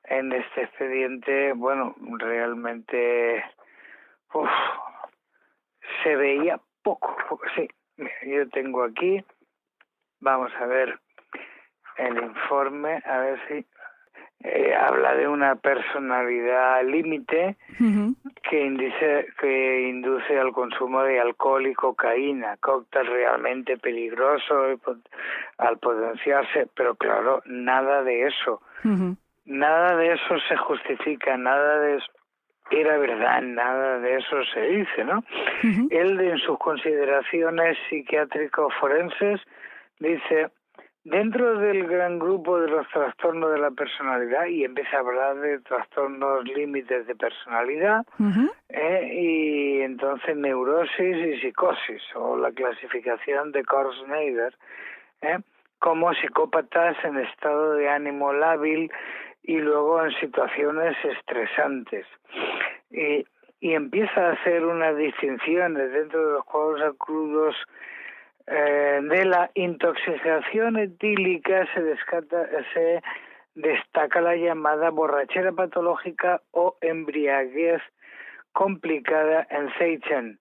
en este expediente, bueno, realmente uf, se veía poco, poco, sí. Mira, Yo tengo aquí, vamos a ver el informe, a ver si eh, habla de una personalidad límite que indice, que induce al consumo de alcohol y cocaína, cóctel realmente peligroso al potenciarse, pero claro, nada de eso. Nada de eso se justifica, nada de eso era verdad, nada de eso se dice, ¿no? Él en sus consideraciones psiquiátrico-forenses dice, dentro del gran grupo de los trastornos de la personalidad, y empieza a hablar de trastornos límites de personalidad. ¿eh? y entonces neurosis y psicosis, o la clasificación de Korsneider, ¿eh? como psicópatas en estado de ánimo lábil y luego en situaciones estresantes. Y, y empieza a hacer unas distinciones dentro de los cuadros crudos eh, de la intoxicación etílica se, descata- se destaca la llamada borrachera patológica o embriaguez complicada en Seichen,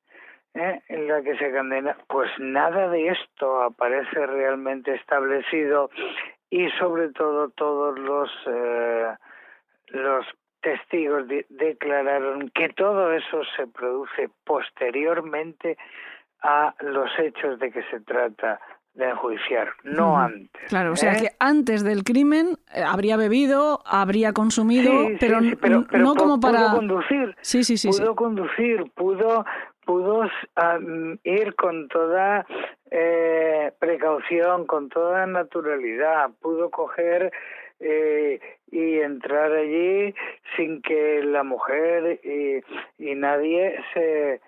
¿eh? en la que se condena. Pues nada de esto aparece realmente establecido y sobre todo todos los eh, los testigos de- declararon que todo eso se produce posteriormente a los hechos de que se trata de enjuiciar, no antes. Claro, o sea ¿eh? que antes del crimen eh, habría bebido, habría consumido, Sí, sí, pero, sí, pero, n- pero no como para... pudo conducir Sí, sí, sí, sí. pudo conducir pudo pudo ir con toda eh, precaución con toda naturalidad. Pudo coger eh, y entrar allí sin que la mujer y, nadie se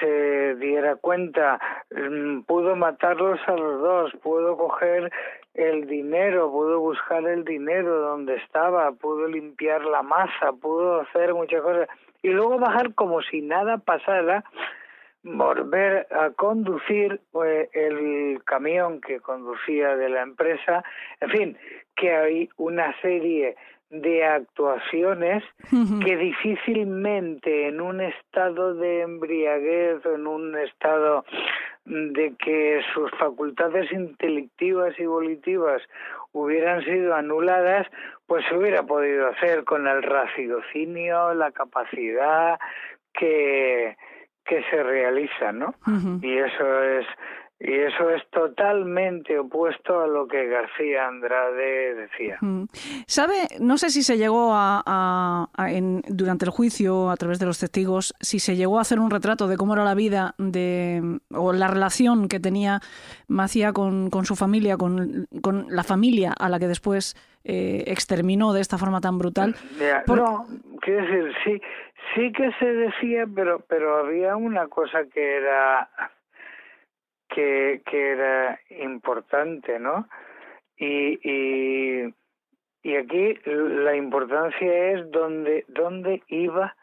se diera cuenta. Mm, pudo matarlos a los dos pudo coger el dinero, pudo buscar el dinero donde estaba, pudo limpiar la masa, pudo hacer muchas cosas. Y luego bajar como si nada pasara, volver a conducir el camión que conducía de la empresa, en fin, que hay una serie de actuaciones que difícilmente en un estado de embriaguez o en un estado de que sus facultades intelectivas y volitivas hubieran sido anuladas, pues se hubiera podido hacer con el raciocinio, la capacidad que, que se realiza, ¿no? Y eso es y eso es totalmente opuesto a lo que García Andrade decía. ¿Sabe? No sé si se llegó a, a- a- en- durante el juicio, a través de los testigos, si se llegó a hacer un retrato de cómo era la vida de, o la relación que tenía Macía con, con su familia, con, con la familia a la que después eh, exterminó de esta forma tan brutal. Ya, Por- No, quiero decir, sí, sí que se decía, pero, pero había una cosa que era que, que era importante, ¿no? Y, y, y aquí la importancia es dónde, dónde iba,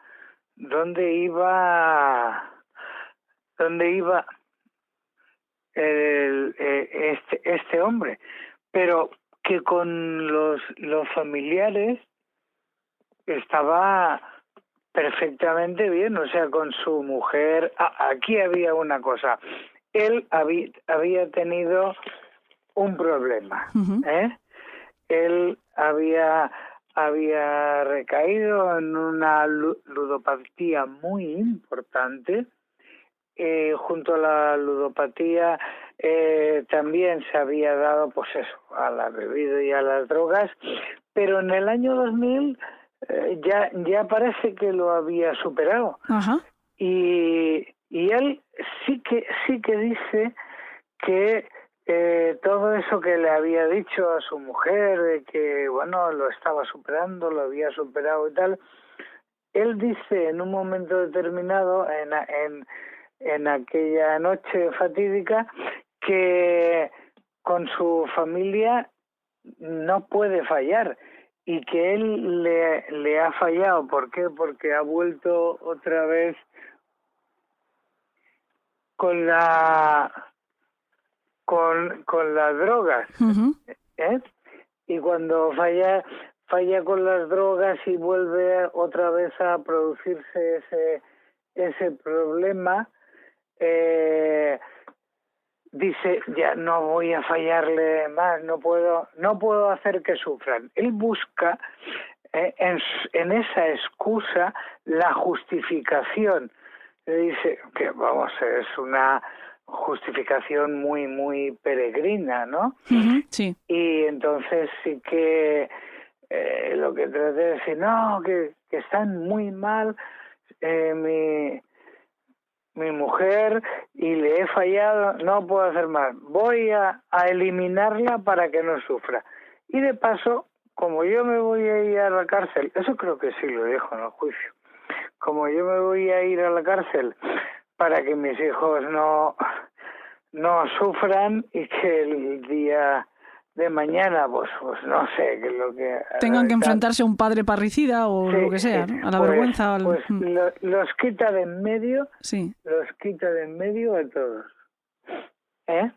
dónde iba, dónde iba el, eh, este, este hombre, pero que con los, los familiares estaba perfectamente bien, o sea, con su mujer. Ah, aquí había una cosa. Él había, había tenido un problema. ¿eh? Él había había recaído en una lu- ludopatía muy importante. Eh, junto a la ludopatía eh, también se había dado, pues eso, a la bebida y a las drogas, pero en el año 2000 eh, ya ya parece que lo había superado Ajá. y, y él sí que sí que dice que eh, todo eso que le había dicho a su mujer, de que, bueno, lo estaba superando, lo había superado y tal, él dice en un momento determinado, en, en, en aquella noche fatídica, que con su familia no puede fallar y que él le, le ha fallado. ¿Por qué? Porque ha vuelto otra vez con la con, con las drogas ¿eh? y cuando falla falla con las drogas y vuelve otra vez a producirse ese ese problema eh, dice ya no voy a fallarle más no puedo no puedo hacer que sufran él busca eh, en, en esa excusa la justificación. Dice que vamos es una justificación muy muy peregrina no sí. Y entonces sí que eh, lo que traté de decir no que, que están muy mal eh, mi mi mujer y le he fallado, no puedo hacer más. Voy a, eliminarla para que no sufra. Y de paso, como yo me voy a ir a la cárcel, eso creo que sí lo dejo en el juicio, como yo me voy a ir a la cárcel para que mis hijos no, no sufran y que el día de mañana, pues, pues no sé, que lo que... Tengan que enfrentarse a un padre parricida o Sí, lo que sea, ¿no? a la pues- vergüenza. al- Pues Mm, lo- los quita de en medio, Sí. los quita de en medio a todos. ¿Eh?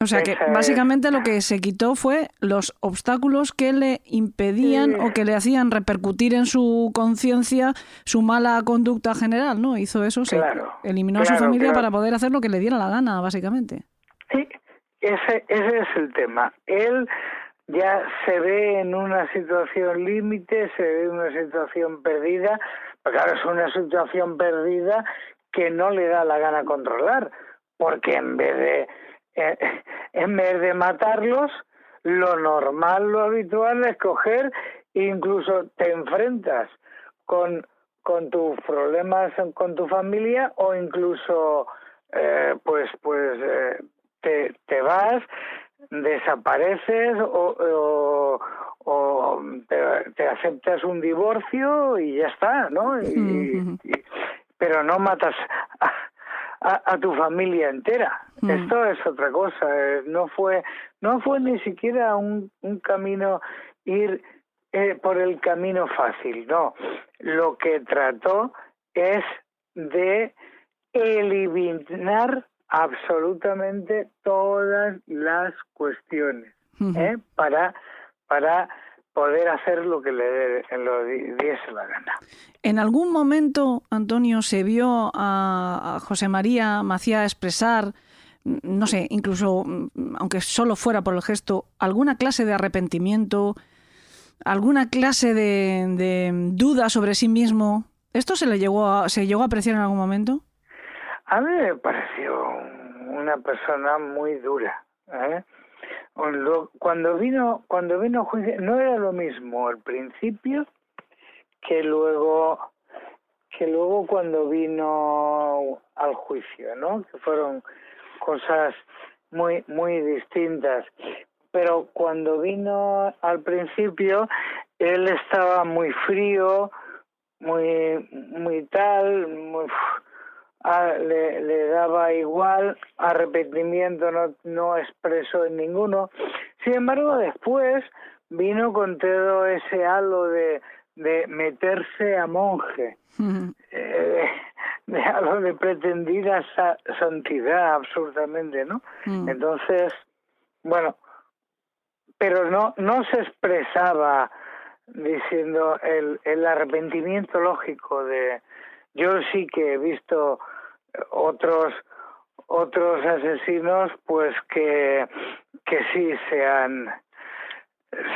O sea que básicamente lo que se quitó fue los obstáculos que le impedían Sí. o que le hacían repercutir en su conciencia su mala conducta general, ¿no? Hizo eso, se Claro, eliminó a su familia claro. para poder hacer lo que le diera la gana, básicamente. Sí, ese, ese es el tema. Él ya se ve en una situación límite, se ve en una situación perdida, pero claro, es una situación perdida que no le da la gana controlar, porque en vez de eh, [LAUGHS] en vez de matarlos, lo normal, lo habitual es coger incluso te enfrentas con con tus problemas con tu familia o incluso eh, pues pues eh, te, te vas desapareces o, o, o te, te aceptas un divorcio y ya está no y, pero no matas a, a, a tu familia entera. Mm. esto es otra cosa eh, no fue no fue ni siquiera un, un camino ir eh, por el camino fácil no. Lo que trató es de eliminar absolutamente todas las cuestiones. ¿eh? para para poder hacer lo que le lo di- diese la gana ¿En algún momento, Antonio, se vio a, José María Macía expresar, no sé, incluso, mm, aunque solo fuera por el gesto, alguna clase de arrepentimiento, alguna clase de, de duda sobre sí mismo? ¿Esto se le llegó a, se llegó a apreciar en algún momento? A mí me pareció una persona muy dura. ¿eh? Cuando vino, cuando vino juicio, no era lo mismo al principio que luego, que luego cuando vino al juicio, ¿no? Que fueron cosas muy, muy distintas. Pero cuando vino al principio, él estaba muy frío, muy, muy tal, muy, le, le daba igual, arrepentimiento no, no expresó en ninguno. Sin embargo, después vino con todo ese halo de, de meterse a monje, eh, de halo de pretendida sa- santidad, absurdamente, ¿no? Mm. Entonces, bueno, pero no, no se expresaba diciendo el, el arrepentimiento lógico de yo sí que he visto otros otros asesinos pues que que sí se han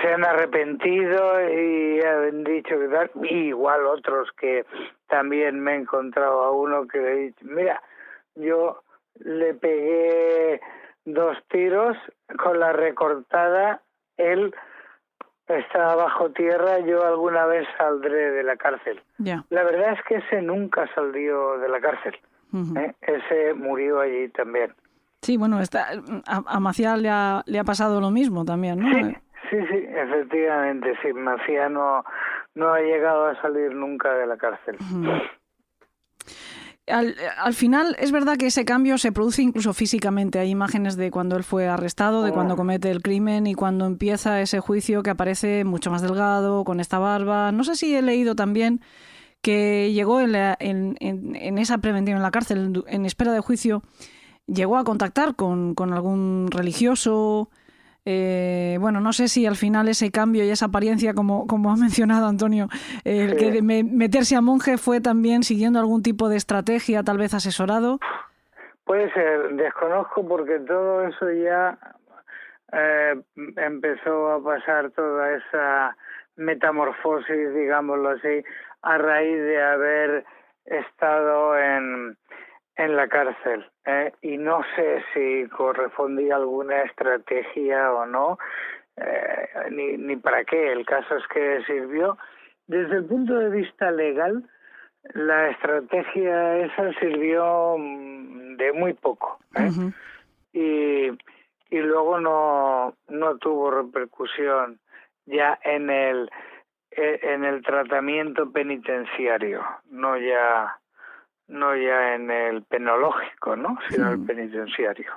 se han arrepentido y han dicho que tal, y igual otros que también me he encontrado a uno que le he dicho, mira, yo le pegué dos tiros con la recortada, él estaba bajo tierra, yo alguna vez saldré de la cárcel. La verdad es que ese nunca salió de la cárcel, ¿eh? ese murió allí también. Sí, bueno, está, a, a Macía le ha, le ha pasado lo mismo también, ¿no? Sí, sí, sí, efectivamente, sí. Macía no, no ha llegado a salir nunca de la cárcel. Al, al, final es verdad que ese cambio se produce incluso físicamente. Hay imágenes de cuando él fue arrestado, de cuando comete el crimen y cuando empieza ese juicio que aparece mucho más delgado, con esta barba. No sé si he leído también que llegó en, la, en, en, en esa preventiva en la cárcel, en espera de juicio, llegó a contactar con, con algún religioso. Eh, bueno, no sé si al final ese cambio y esa apariencia, como, como ha mencionado Antonio, eh, el que me, meterse a monje fue también siguiendo algún tipo de estrategia, tal vez asesorado. Puede ser, desconozco porque todo eso ya eh, empezó a pasar toda esa metamorfosis, digámoslo así, a raíz de haber estado en, en la cárcel eh, y no sé si correspondía alguna estrategia o no eh, ni, ni para qué el caso es que sirvió desde el punto de vista legal la estrategia esa sirvió mm, de muy poco ¿eh? uh -huh. y y luego no no tuvo repercusión ya en el en el tratamiento penitenciario no ya no ya en el penológico, ¿no? sino en el penitenciario.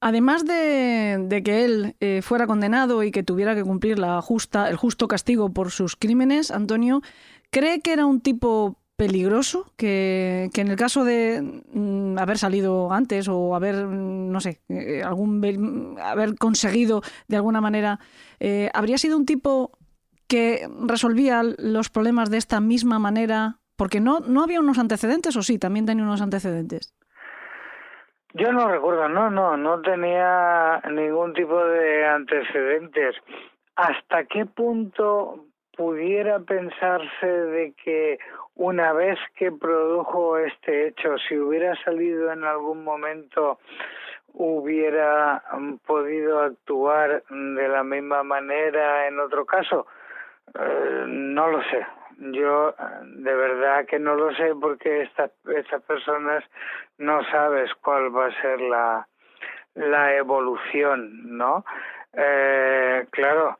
Además de, de que él eh, fuera condenado y que tuviera que cumplir la justa, el justo castigo por sus crímenes, Antonio, ¿cree que era un tipo peligroso? Que, que en el caso de mm, haber salido antes o haber, mm, no sé, eh, algún haber conseguido de alguna manera, eh, ¿habría sido un tipo que resolvía los problemas de esta misma manera porque no, no había unos antecedentes, o sí, también tenía unos antecedentes. Yo no recuerdo, no, no, no tenía ningún tipo de antecedentes. ¿Hasta qué punto pudiera pensarse de que una vez que produjo este hecho, si hubiera salido en algún momento, hubiera podido actuar de la misma manera en otro caso? Eh, no lo sé, yo de verdad que no lo sé porque esta, estas personas no sabes cuál va a ser la, la evolución, ¿no? Eh, claro,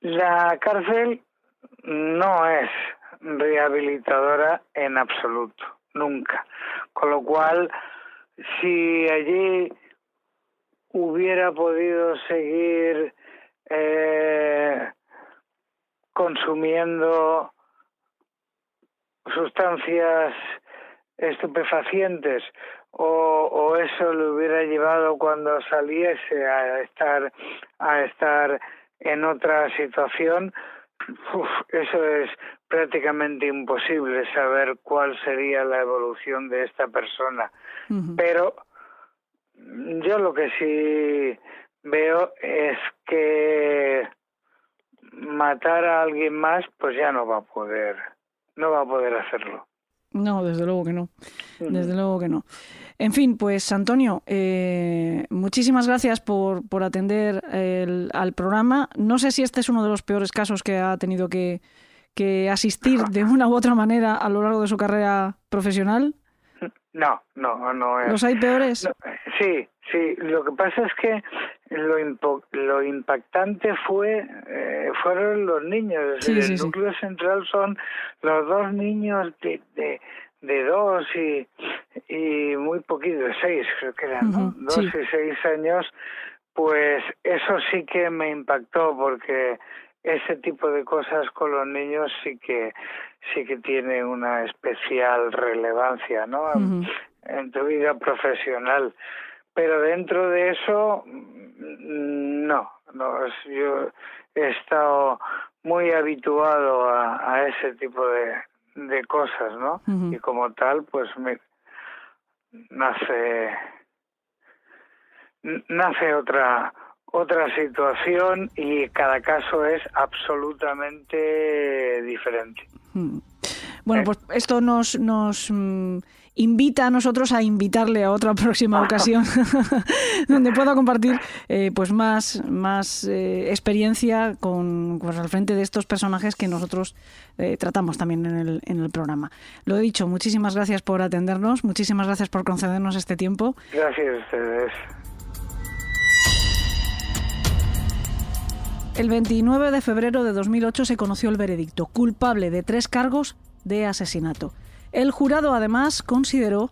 la cárcel no es rehabilitadora en absoluto, nunca. Con lo cual, si allí hubiera podido seguir eh, consumiendo sustancias estupefacientes o, o eso le hubiera llevado cuando saliese a estar a estar en otra situación uf, eso es prácticamente imposible saber cuál sería la evolución de esta persona uh -huh. pero yo lo que sí veo es que matar a alguien más pues ya no va a poder no va a poder hacerlo. No, desde luego que no. Desde luego que no. En fin, pues Antonio, eh, muchísimas gracias por, por atender el, al programa. No sé si este es uno de los peores casos que ha tenido que, que asistir de una u otra manera a lo largo de su carrera profesional. No, no, no. ¿Los hay peores? No, sí, sí. Lo que pasa es que lo, impo lo impactante fue eh, fueron los niños. Sí, el sí, núcleo central son los dos niños de, de, de dos y, y muy poquito, de seis creo que eran, uh -huh, ¿no? dos y seis años. Pues eso sí que me impactó porque ese tipo de cosas con los niños sí que sí que tiene una especial relevancia, ¿no? Uh -huh. En tu vida profesional. Pero dentro de eso, no, no, yo he estado muy habituado a, a ese tipo de, de cosas, ¿no? Uh -huh. Y como tal, pues me nace nace otra otra situación y cada caso es absolutamente diferente. Bueno, pues esto nos, nos invita a nosotros a invitarle a otra próxima [LAUGHS] ocasión [LAUGHS] donde pueda compartir eh, pues más, más eh, experiencia con, pues, al frente de estos personajes que nosotros eh, tratamos también en el, en el programa. Lo he dicho, muchísimas gracias por atendernos, muchísimas gracias por concedernos este tiempo. Gracias a ustedes. El 29 de febrero de 2008 se conoció el veredicto, culpable de tres cargos de asesinato. El jurado además consideró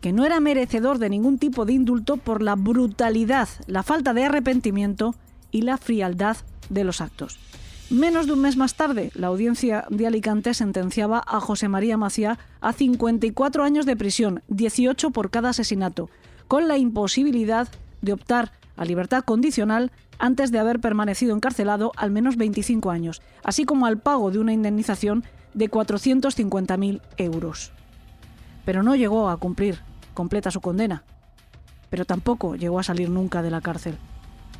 que no era merecedor de ningún tipo de indulto por la brutalidad, la falta de arrepentimiento y la frialdad de los actos. Menos de un mes más tarde, la audiencia de Alicante sentenciaba a José María Macía a 54 años de prisión, 18 por cada asesinato, con la imposibilidad de optar a libertad condicional antes de haber permanecido encarcelado al menos 25 años, así como al pago de una indemnización de 450.000 euros. Pero no llegó a cumplir completa su condena, pero tampoco llegó a salir nunca de la cárcel.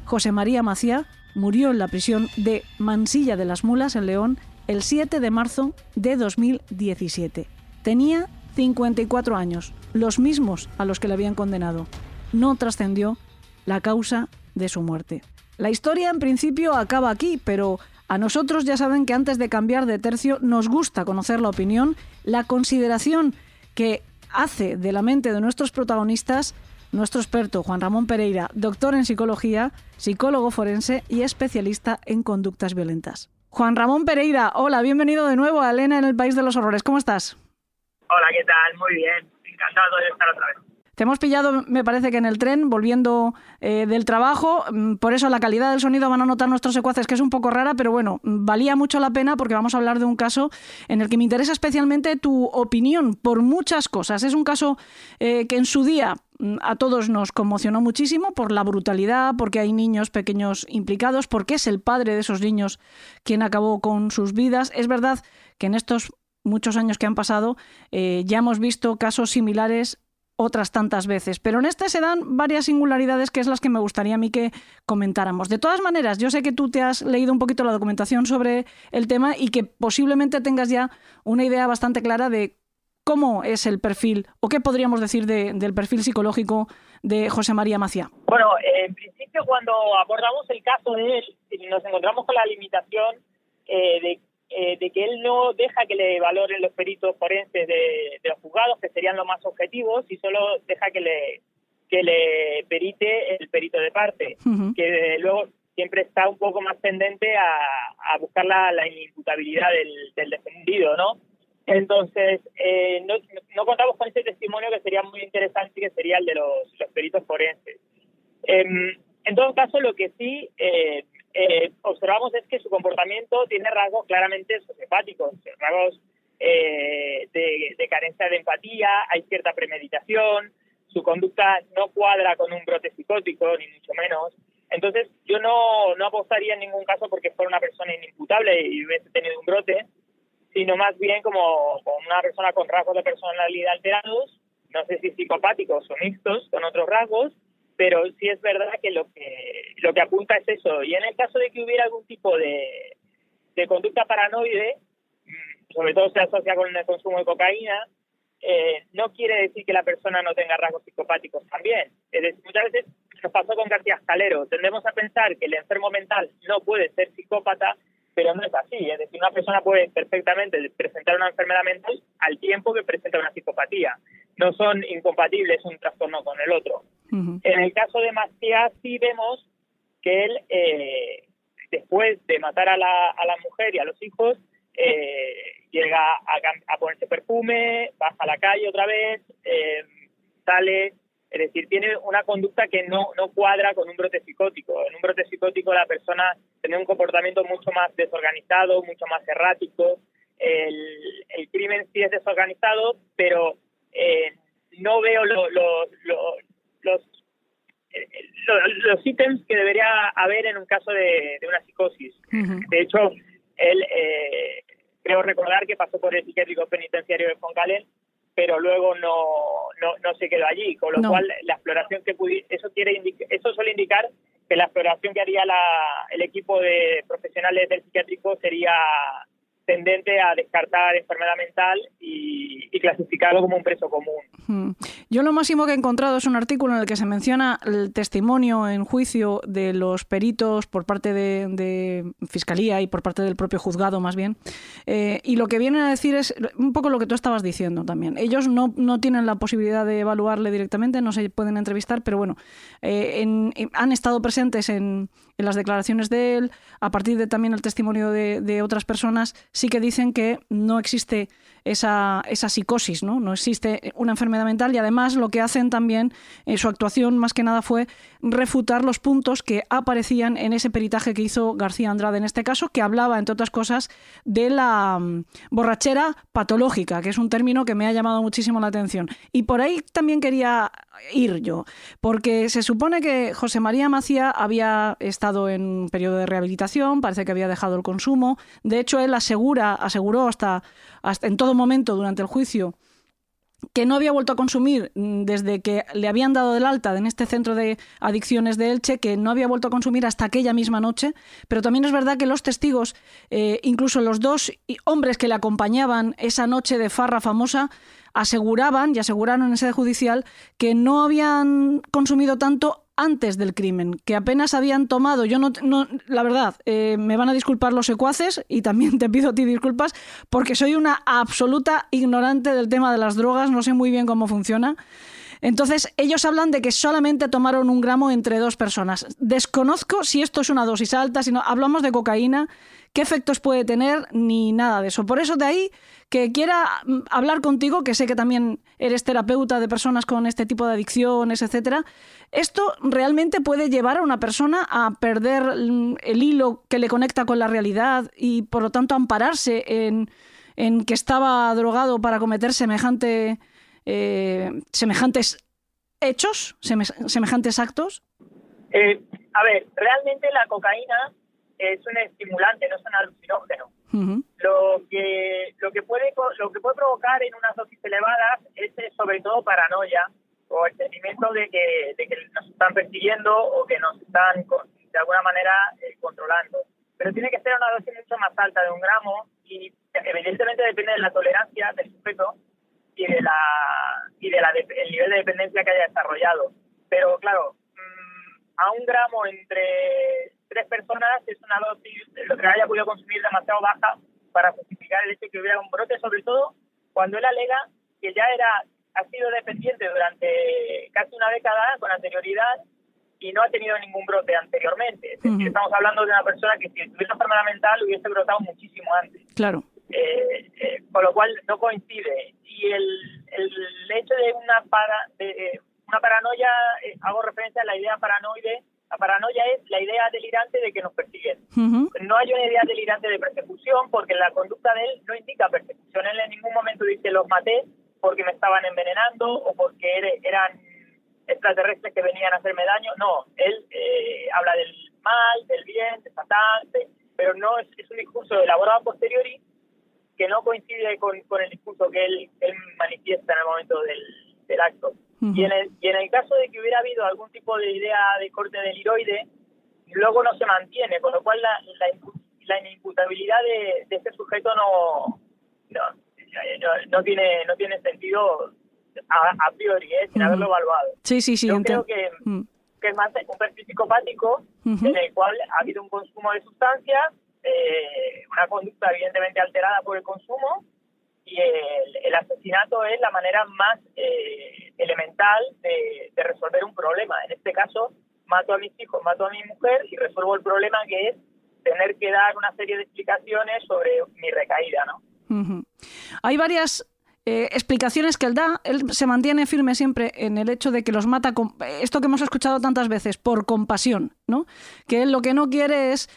José María Macía murió en la prisión de Mansilla de las Mulas, en León, el 7 de marzo de 2017. Tenía 54 años, los mismos a los que le habían condenado. No trascendió la causa de su muerte. La historia en principio acaba aquí, pero a nosotros ya saben que antes de cambiar de tercio nos gusta conocer la opinión, la consideración que hace de la mente de nuestros protagonistas nuestro experto Juan Ramón Pereira, doctor en psicología, psicólogo forense y especialista en conductas violentas. Juan Ramón Pereira, hola, bienvenido de nuevo a Elena en el País de los Horrores. ¿Cómo estás? Hola, ¿qué tal? Muy bien. Encantado de estar otra vez. Te hemos pillado, me parece que en el tren, volviendo eh, del trabajo. Mm, por eso la calidad del sonido van a notar nuestros secuaces que es un poco rara, pero bueno, valía mucho la pena porque vamos a hablar de un caso en el que me interesa especialmente tu opinión por muchas cosas. Es un caso eh, que en su día mm, a todos nos conmocionó muchísimo por la brutalidad, porque hay niños pequeños implicados, porque es el padre de esos niños quien acabó con sus vidas. Es verdad que en estos muchos años que han pasado eh, ya hemos visto casos similares otras tantas veces. Pero en este se dan varias singularidades que es las que me gustaría a mí que comentáramos. De todas maneras, yo sé que tú te has leído un poquito la documentación sobre el tema y que posiblemente tengas ya una idea bastante clara de cómo es el perfil o qué podríamos decir del perfil psicológico de José María Macía. Bueno, en principio cuando abordamos el caso de él, nos encontramos con la limitación eh, de eh, de que él no deja que le valoren los peritos forenses de, los juzgados, que serían los más objetivos, y solo deja que le, que le perite el perito de parte, que luego siempre está un poco más tendente a, buscar la, la inimputabilidad del, defendido, ¿no? Entonces, eh, no, no, contamos con ese testimonio que sería muy interesante, que sería el de los, peritos forenses. Em, en todo caso, lo que sí eh, eh, observamos es que su comportamiento tiene rasgos claramente sociopáticos, rasgos eh, de, carencia de empatía, hay cierta premeditación, su conducta no cuadra con un brote psicótico, ni mucho menos. Entonces, yo no, no apostaría en ningún caso porque fuera una persona inimputable y hubiese tenido un brote, sino más bien como, como una persona con rasgos de personalidad alterados, no sé si psicopáticos o mixtos con otros rasgos, pero sí es verdad que lo que lo que apunta es eso. Y en el caso de que hubiera algún tipo de, conducta paranoide, mm, sobre todo se asocia con el consumo de cocaína, eh, no quiere decir que la persona no tenga rasgos psicopáticos también. Muchas veces nos pasó con García Escalero. Tendemos a pensar que el enfermo mental no puede ser psicópata, pero no es así. Es decir, una persona puede perfectamente presentar una enfermedad mental al tiempo que presenta una psicopatía. No son incompatibles un trastorno con el otro. En el caso de Matías sí vemos que él, eh, después de matar a la, a la mujer y a los hijos, eh, llega a, ponerse perfume, baja a la calle otra vez, eh, sale, es decir, tiene una conducta que no, no cuadra con un brote psicótico. En un brote psicótico la persona tiene un comportamiento mucho más desorganizado, mucho más errático. El, el crimen sí es desorganizado, pero no veo lo, los, los, ítems que debería haber en un caso de, una psicosis. De hecho, él eh, creo recordar que pasó por el psiquiátrico penitenciario de Foncalén, pero luego no, no, se quedó allí, con lo cual la exploración que eso quiere eso suele indicar que la exploración que haría la, el equipo de profesionales del psiquiátrico sería tendente a descartar enfermedad mental y, clasificarlo como un preso común. Mm. Yo lo máximo que he encontrado es un artículo en el que se menciona el testimonio en juicio de los peritos por parte de, Fiscalía y por parte del propio juzgado más bien. Eh, y lo que vienen a decir es un poco lo que tú estabas diciendo también. Ellos no, no tienen la posibilidad de evaluarle directamente, no se pueden entrevistar, pero bueno, eh, en- han estado presentes en, en las declaraciones de él, a partir de también el testimonio de, de otras personas, sí que dicen que no existe esa, esa psicosis, ¿no? No existe una enfermedad mental y además lo que hacen también en su actuación más que nada fue refutar los puntos que aparecían en ese peritaje que hizo García Andrade en este caso, que hablaba, entre otras cosas, de la mm, borrachera patológica, que es un término que me ha llamado muchísimo la atención. Y por ahí también quería ir yo, porque se supone que José María Macía había estado en periodo de rehabilitación, parece que había dejado el consumo. De hecho, él asegura, aseguró hasta, hasta en todo momento durante el juicio que no había vuelto a consumir mm, desde que le habían dado del alta en este centro de adicciones de Elche, que no había vuelto a consumir hasta aquella misma noche. Pero también es verdad que los testigos, eh, incluso los dos hombres que le acompañaban esa noche de farra famosa, aseguraban y aseguraron en sede judicial que no habían consumido tanto antes del crimen, que apenas habían tomado. Yo no, la verdad, eh, me van a disculpar los secuaces y también te pido a ti disculpas porque soy una absoluta ignorante del tema de las drogas, no sé muy bien cómo funciona. Entonces, ellos hablan de que solamente tomaron un gramo entre dos personas. Desconozco si esto es una dosis alta, si no hablamos de cocaína, qué efectos puede tener, ni nada de eso. Por eso de ahí que quiera mm, hablar contigo, que sé que también eres terapeuta de personas con este tipo de adicciones, etcétera. Esto realmente puede llevar a una persona a perder mm, el hilo que le conecta con la realidad y por lo tanto ampararse en, en que estaba drogado para cometer semejante, eh, semejantes hechos, seme- semejantes actos. Eh, a ver, realmente la cocaína es un estimulante, no es un alucinógeno. Lo que lo que puede lo que puede provocar en unas dosis elevadas es eh, sobre todo paranoia o el sentimiento de que, de que nos están persiguiendo o que nos están de alguna manera eh, controlando. Pero tiene que ser una dosis mucho más alta de un gramo y evidentemente depende de la tolerancia del sujeto y de la y de la el nivel de dependencia que haya desarrollado. Pero claro, a un gramo entre tres personas es una dosis lo que haya podido consumir demasiado baja para justificar el hecho de que hubiera un brote, sobre todo cuando él alega que ya era ha sido dependiente durante casi una década con anterioridad y no ha tenido ningún brote anteriormente. Es decir, Ujú. estamos hablando de una persona que si tuviera enfermedad mental hubiese brotado muchísimo antes Claro. eh, eh, con lo cual no coincide y el, el hecho de una para de, eh, una paranoia eh, hago referencia a la idea paranoide. La paranoia es la idea delirante de que nos persiguen. No hay una idea delirante de persecución porque la conducta de él no indica persecución. Él en ningún momento dice los maté porque me estaban envenenando o porque eran extraterrestres que venían a hacerme daño no él eh, habla del mal del bien de Satán de- pero no es, es un discurso elaborado a posteriori que no coincide con, con el discurso que él, él manifiesta en el momento del, del acto. Y, en el, y en el caso de que hubiera habido algún tipo de idea de corte del hiroide, luego no se mantiene, con lo cual la, la, impu- la inimputabilidad de, de este sujeto no, no, no, no tiene, no tiene sentido a, a priori, ¿eh? sin haberlo evaluado. Sí, sí, sí. Yo creo que, Mm. que es más un perfil psicopático en el cual ha habido un consumo de sustancias, eh, una conducta evidentemente alterada por el consumo y el, asesinato es la manera más eh, elemental de, resolver un problema. En este caso, mato a mis hijos, mato a mi mujer y resuelvo el problema que es tener que dar una serie de explicaciones sobre mi recaída, ¿no? Hay varias eh, explicaciones que él da. Él se mantiene firme siempre en el hecho de que los mata, con, esto que hemos escuchado tantas veces, por compasión, ¿no? Que él lo que no quiere es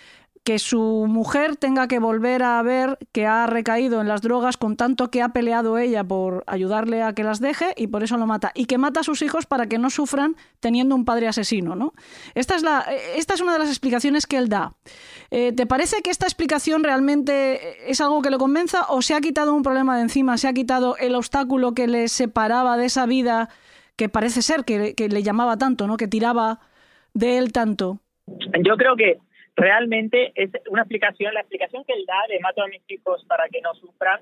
que su mujer tenga que volver a ver que ha recaído en las drogas con tanto que ha peleado ella por ayudarle a que las deje y por eso lo mata. Y que mata a sus hijos para que no sufran teniendo un padre asesino, ¿no? Esta es, la, esta es una de las explicaciones que él da. Eh, ¿Te parece que esta explicación realmente es algo que le convenza o se ha quitado un problema de encima, se ha quitado el obstáculo que le separaba de esa vida que parece ser que, que le llamaba tanto, ¿no? Que tiraba de él tanto. Yo creo que realmente es una explicación, la explicación que él da de mato a mis hijos para que no sufran,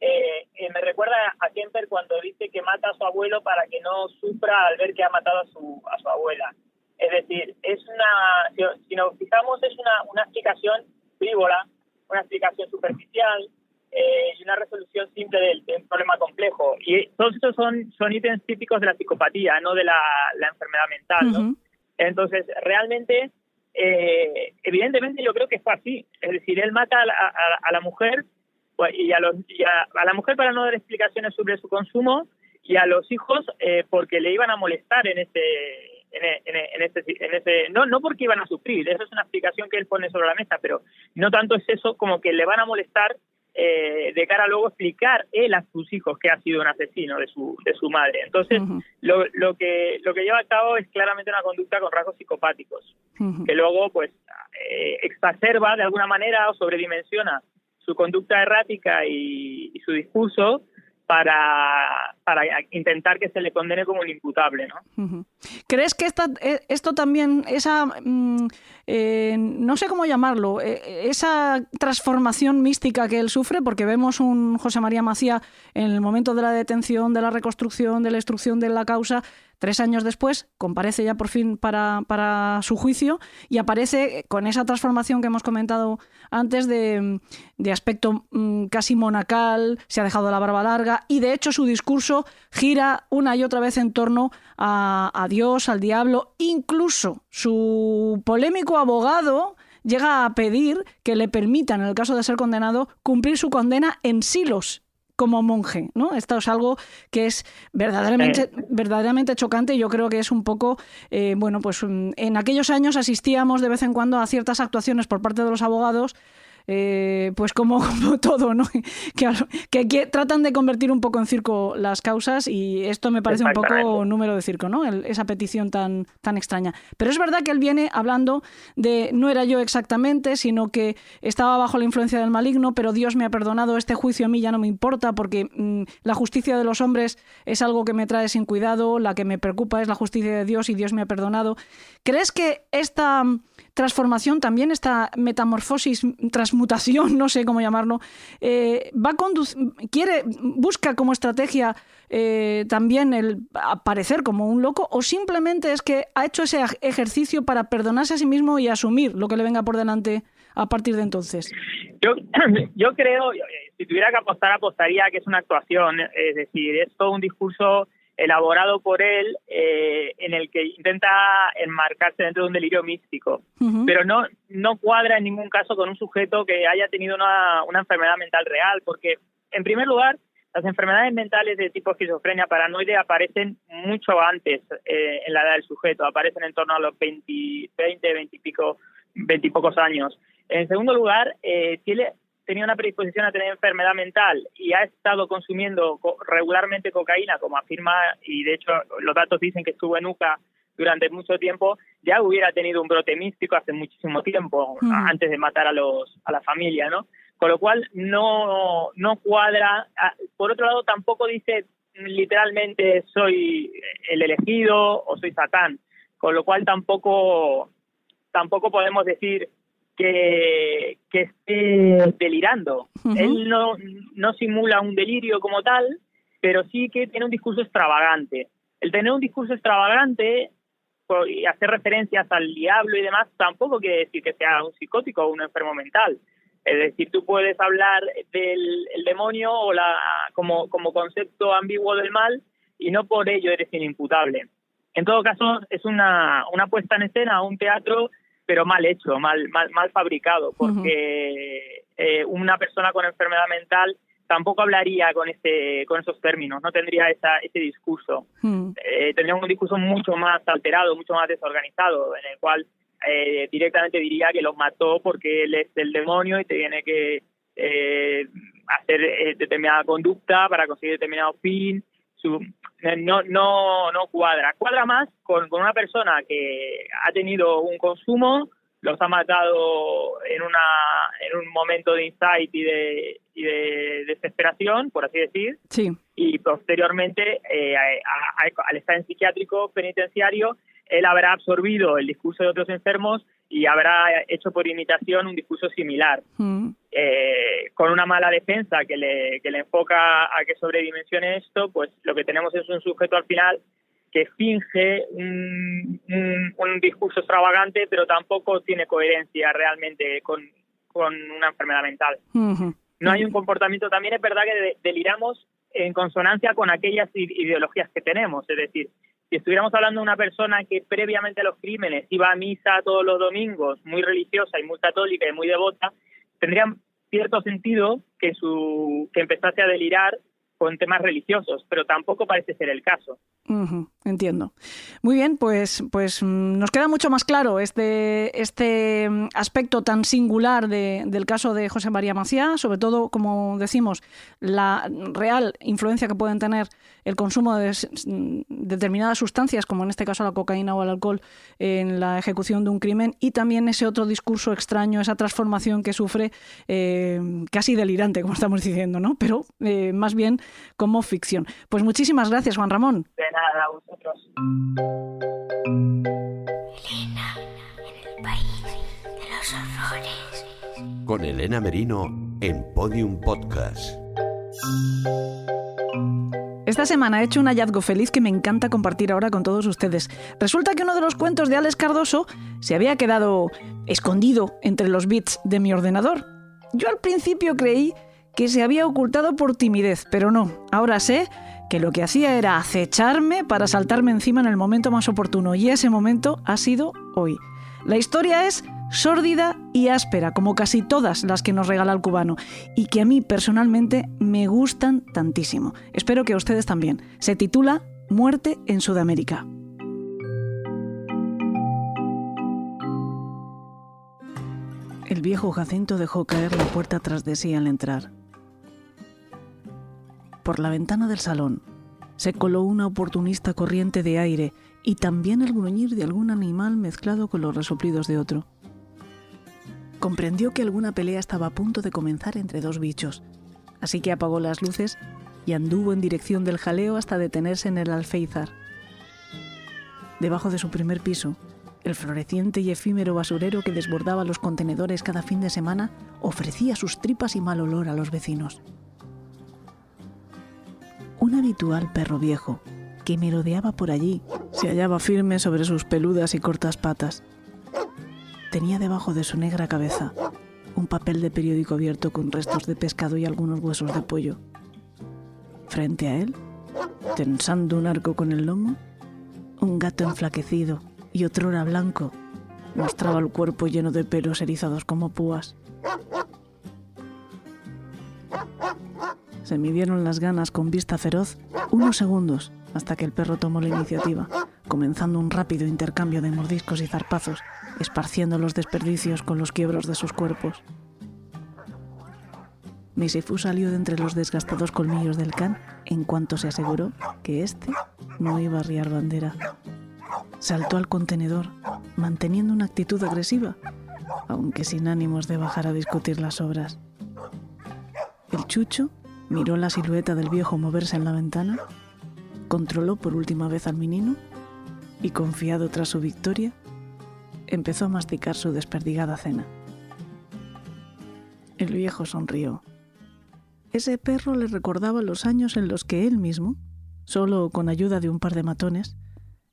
eh, eh, me recuerda a Kemper cuando dice que mata a su abuelo para que no sufra al ver que ha matado a su, a su abuela. Es decir, es una, si, nos fijamos, es una, una explicación frívola, una explicación superficial eh, y una resolución simple de, un problema complejo. Y todos esos son, son ítems típicos de la psicopatía, no de la, la enfermedad mental. ¿no? Entonces, realmente, eh, evidentemente yo creo que fue así. Es decir, él mata a la, a, la mujer pues, y, a, los, a, la mujer para no dar explicaciones sobre su consumo y a los hijos eh, porque le iban a molestar en ese en, en, ese, en ese no no porque iban a sufrir eso es una explicación que él pone sobre la mesa pero no tanto es eso como que le van a molestar eh, de cara a luego explicar él a sus hijos que ha sido un asesino de su de su madre. Entonces lo, lo que lo que lleva a cabo es claramente una conducta con rasgos psicopáticos que luego pues eh, exacerba de alguna manera o sobredimensiona su conducta errática y, y su discurso para, para intentar que se le condene como un imputable. ¿no? ¿Crees que esta, e, esto también, esa, mm, eh, no sé cómo llamarlo, eh, esa transformación mística que él sufre, porque vemos un José María Macía en el momento de la detención, de la reconstrucción, de la instrucción de la causa, Tres años después comparece ya por fin para, para, su juicio y aparece con esa transformación que hemos comentado antes de, de aspecto mm, casi monacal, se ha dejado la barba larga y de hecho su discurso gira una y otra vez en torno a, a Dios, al diablo, incluso su polémico abogado llega a pedir que le permitan, en el caso de ser condenado, cumplir su condena en silos, como monje, ¿no? Esto es algo que es verdaderamente, verdaderamente chocante y yo creo que es un poco, eh, bueno, pues mm, en aquellos años asistíamos de vez en cuando a ciertas actuaciones por parte de los abogados eh, pues como, [LAUGHS] todo, ¿no? [LAUGHS] Que, que, tratan de convertir un poco en circo las causas y esto me parece un poco número de circo, ¿no? esa petición tan, tan extraña. Pero es verdad que él viene hablando de no era yo exactamente, sino que estaba bajo la influencia del maligno, pero Dios me ha perdonado, este juicio a mí ya no me importa porque mm, la justicia de los hombres es algo que me trae sin cuidado, la que me preocupa es la justicia de Dios y Dios me ha perdonado. ¿Crees que esta transformación, también esta metamorfosis, transmutación, no sé cómo llamarlo, eh, va a quiere, busca como estrategia eh, también el aparecer como un loco o simplemente es que ha hecho ese ejercicio para perdonarse a sí mismo y asumir lo que le venga por delante a partir de entonces? Yo, [CLEARS THROAT] yo creo, si tuviera que apostar, apostaría que es una actuación, es decir, es todo un discurso elaborado por él eh, en el que intenta enmarcarse dentro de un delirio místico, pero no, no cuadra en ningún caso con un sujeto que haya tenido una, una enfermedad mental real, porque en primer lugar, las enfermedades mentales de tipo esquizofrenia paranoide aparecen mucho antes eh, en la edad del sujeto, aparecen en torno a los 20, 20 20 y pico, 20 y pocos años. En segundo lugar, eh, tiene, tenía una predisposición a tener enfermedad mental y ha estado consumiendo regularmente cocaína, como afirma, y de hecho los datos dicen que estuvo en UCA durante mucho tiempo, ya hubiera tenido un brote místico hace muchísimo tiempo, antes de matar a los a la familia, ¿no? Con lo cual no, no cuadra. Por otro lado, tampoco dice literalmente soy el elegido o soy Satán, con lo cual tampoco tampoco podemos decir que, que esté delirando. Él no, no simula un delirio como tal, pero sí que tiene un discurso extravagante. El tener un discurso extravagante y hacer referencias al diablo y demás tampoco quiere decir que sea un psicótico o un enfermo mental. Es decir, tú puedes hablar del demonio o la, como, como concepto ambiguo del mal y no por ello eres inimputable. En todo caso, es una, una puesta en escena, un teatro pero mal hecho, mal, mal, mal fabricado, porque eh, una persona con enfermedad mental tampoco hablaría con ese con esos términos, no tendría esa, ese discurso. Eh, tendría un discurso mucho más alterado, mucho más desorganizado, en el cual eh, directamente diría que los mató porque él es el demonio y tiene que hacer determinada conducta para conseguir determinado fin no, no, no cuadra. Cuadra más con, con una persona que ha tenido un consumo, los ha matado en, una, en un momento de insight y de, y de desesperación, por así decir. Sí. Y posteriormente, eh, al estar en psiquiátrico penitenciario, él habrá absorbido el discurso de otros enfermos y habrá hecho por imitación un discurso similar, Mm. eh, con una mala defensa que le, que le enfoca a que sobredimensione esto, pues lo que tenemos es un sujeto al final que finge un, un- un discurso extravagante, pero tampoco tiene coherencia realmente con, con una enfermedad mental. Ujú. No hay un comportamiento, también es verdad que de- deliramos en consonancia con aquellas ideologías que tenemos, es decir, si estuviéramos hablando de una persona que previamente a los crímenes iba a misa todos los domingos, muy religiosa y muy católica y muy devota, tendría cierto sentido que su que empezase a delirar con temas religiosos, pero tampoco parece ser el caso. Entiendo. Muy bien, pues, pues mm, nos queda mucho más claro este, este mm, aspecto tan singular de- del caso de José María Maciá, sobre todo, como decimos, la real influencia que pueden tener el consumo de mm, determinadas sustancias, como en este caso la cocaína o el alcohol, en la ejecución de un crimen, y también ese otro discurso extraño, esa transformación que sufre, eh, casi delirante, como estamos diciendo, ¿no? Pero eh, más bien como ficción. Pues muchísimas gracias, Juan Ramón. De nada, a vosotros. Elena en el país de los horrores. Con Elena Merino en Podium Podcast. Esta semana he hecho un hallazgo feliz que me encanta compartir ahora con todos ustedes. Resulta que uno de los cuentos de Alex Cardoso se había quedado escondido entre los bits de mi ordenador. Yo al principio creí que se había ocultado por timidez, pero no. Ahora sé que lo que hacía era acecharme para saltarme encima en el momento más oportuno y ese momento ha sido hoy. La historia es sórdida y áspera, como casi todas las que nos regala el cubano, y que a mí personalmente me gustan tantísimo. Espero que a ustedes también. Se titula Muerte en Sudamérica. El viejo Jacinto dejó caer la puerta tras de sí al entrar. Por la ventana del salón se coló una oportunista corriente de aire y también el gruñir de algún animal mezclado con los resoplidos de otro. Comprendió que alguna pelea estaba a punto de comenzar entre dos bichos, así que apagó las luces y anduvo en dirección del jaleo hasta detenerse en el alféizar. Debajo de su primer piso, el floreciente y efímero basurero que desbordaba los contenedores cada fin de semana ofrecía sus tripas y mal olor a los vecinos. Un habitual perro viejo, que merodeaba por allí, se hallaba firme sobre sus peludas y cortas patas. Tenía debajo de su negra cabeza un papel de periódico abierto con restos de pescado y algunos huesos de pollo. Frente a él, tensando un arco con el lomo, un gato enflaquecido y otrora blanco mostraba el cuerpo lleno de pelos erizados como púas. Se midieron las ganas con vista feroz unos segundos hasta que el perro tomó la iniciativa, comenzando un rápido intercambio de mordiscos y zarpazos, esparciendo los desperdicios con los quiebros de sus cuerpos. Misifú salió de entre los desgastados colmillos del can en cuanto se aseguró que éste no iba a arriar bandera. Saltó al contenedor, manteniendo una actitud agresiva, aunque sin ánimos de bajar a discutir las obras. El chucho miró la silueta del viejo moverse en la ventana, controló por última vez al menino y, confiado tras su victoria, empezó a masticar su desperdigada cena. El viejo sonrió. Ese perro le recordaba los años en los que él mismo, solo con ayuda de un par de matones,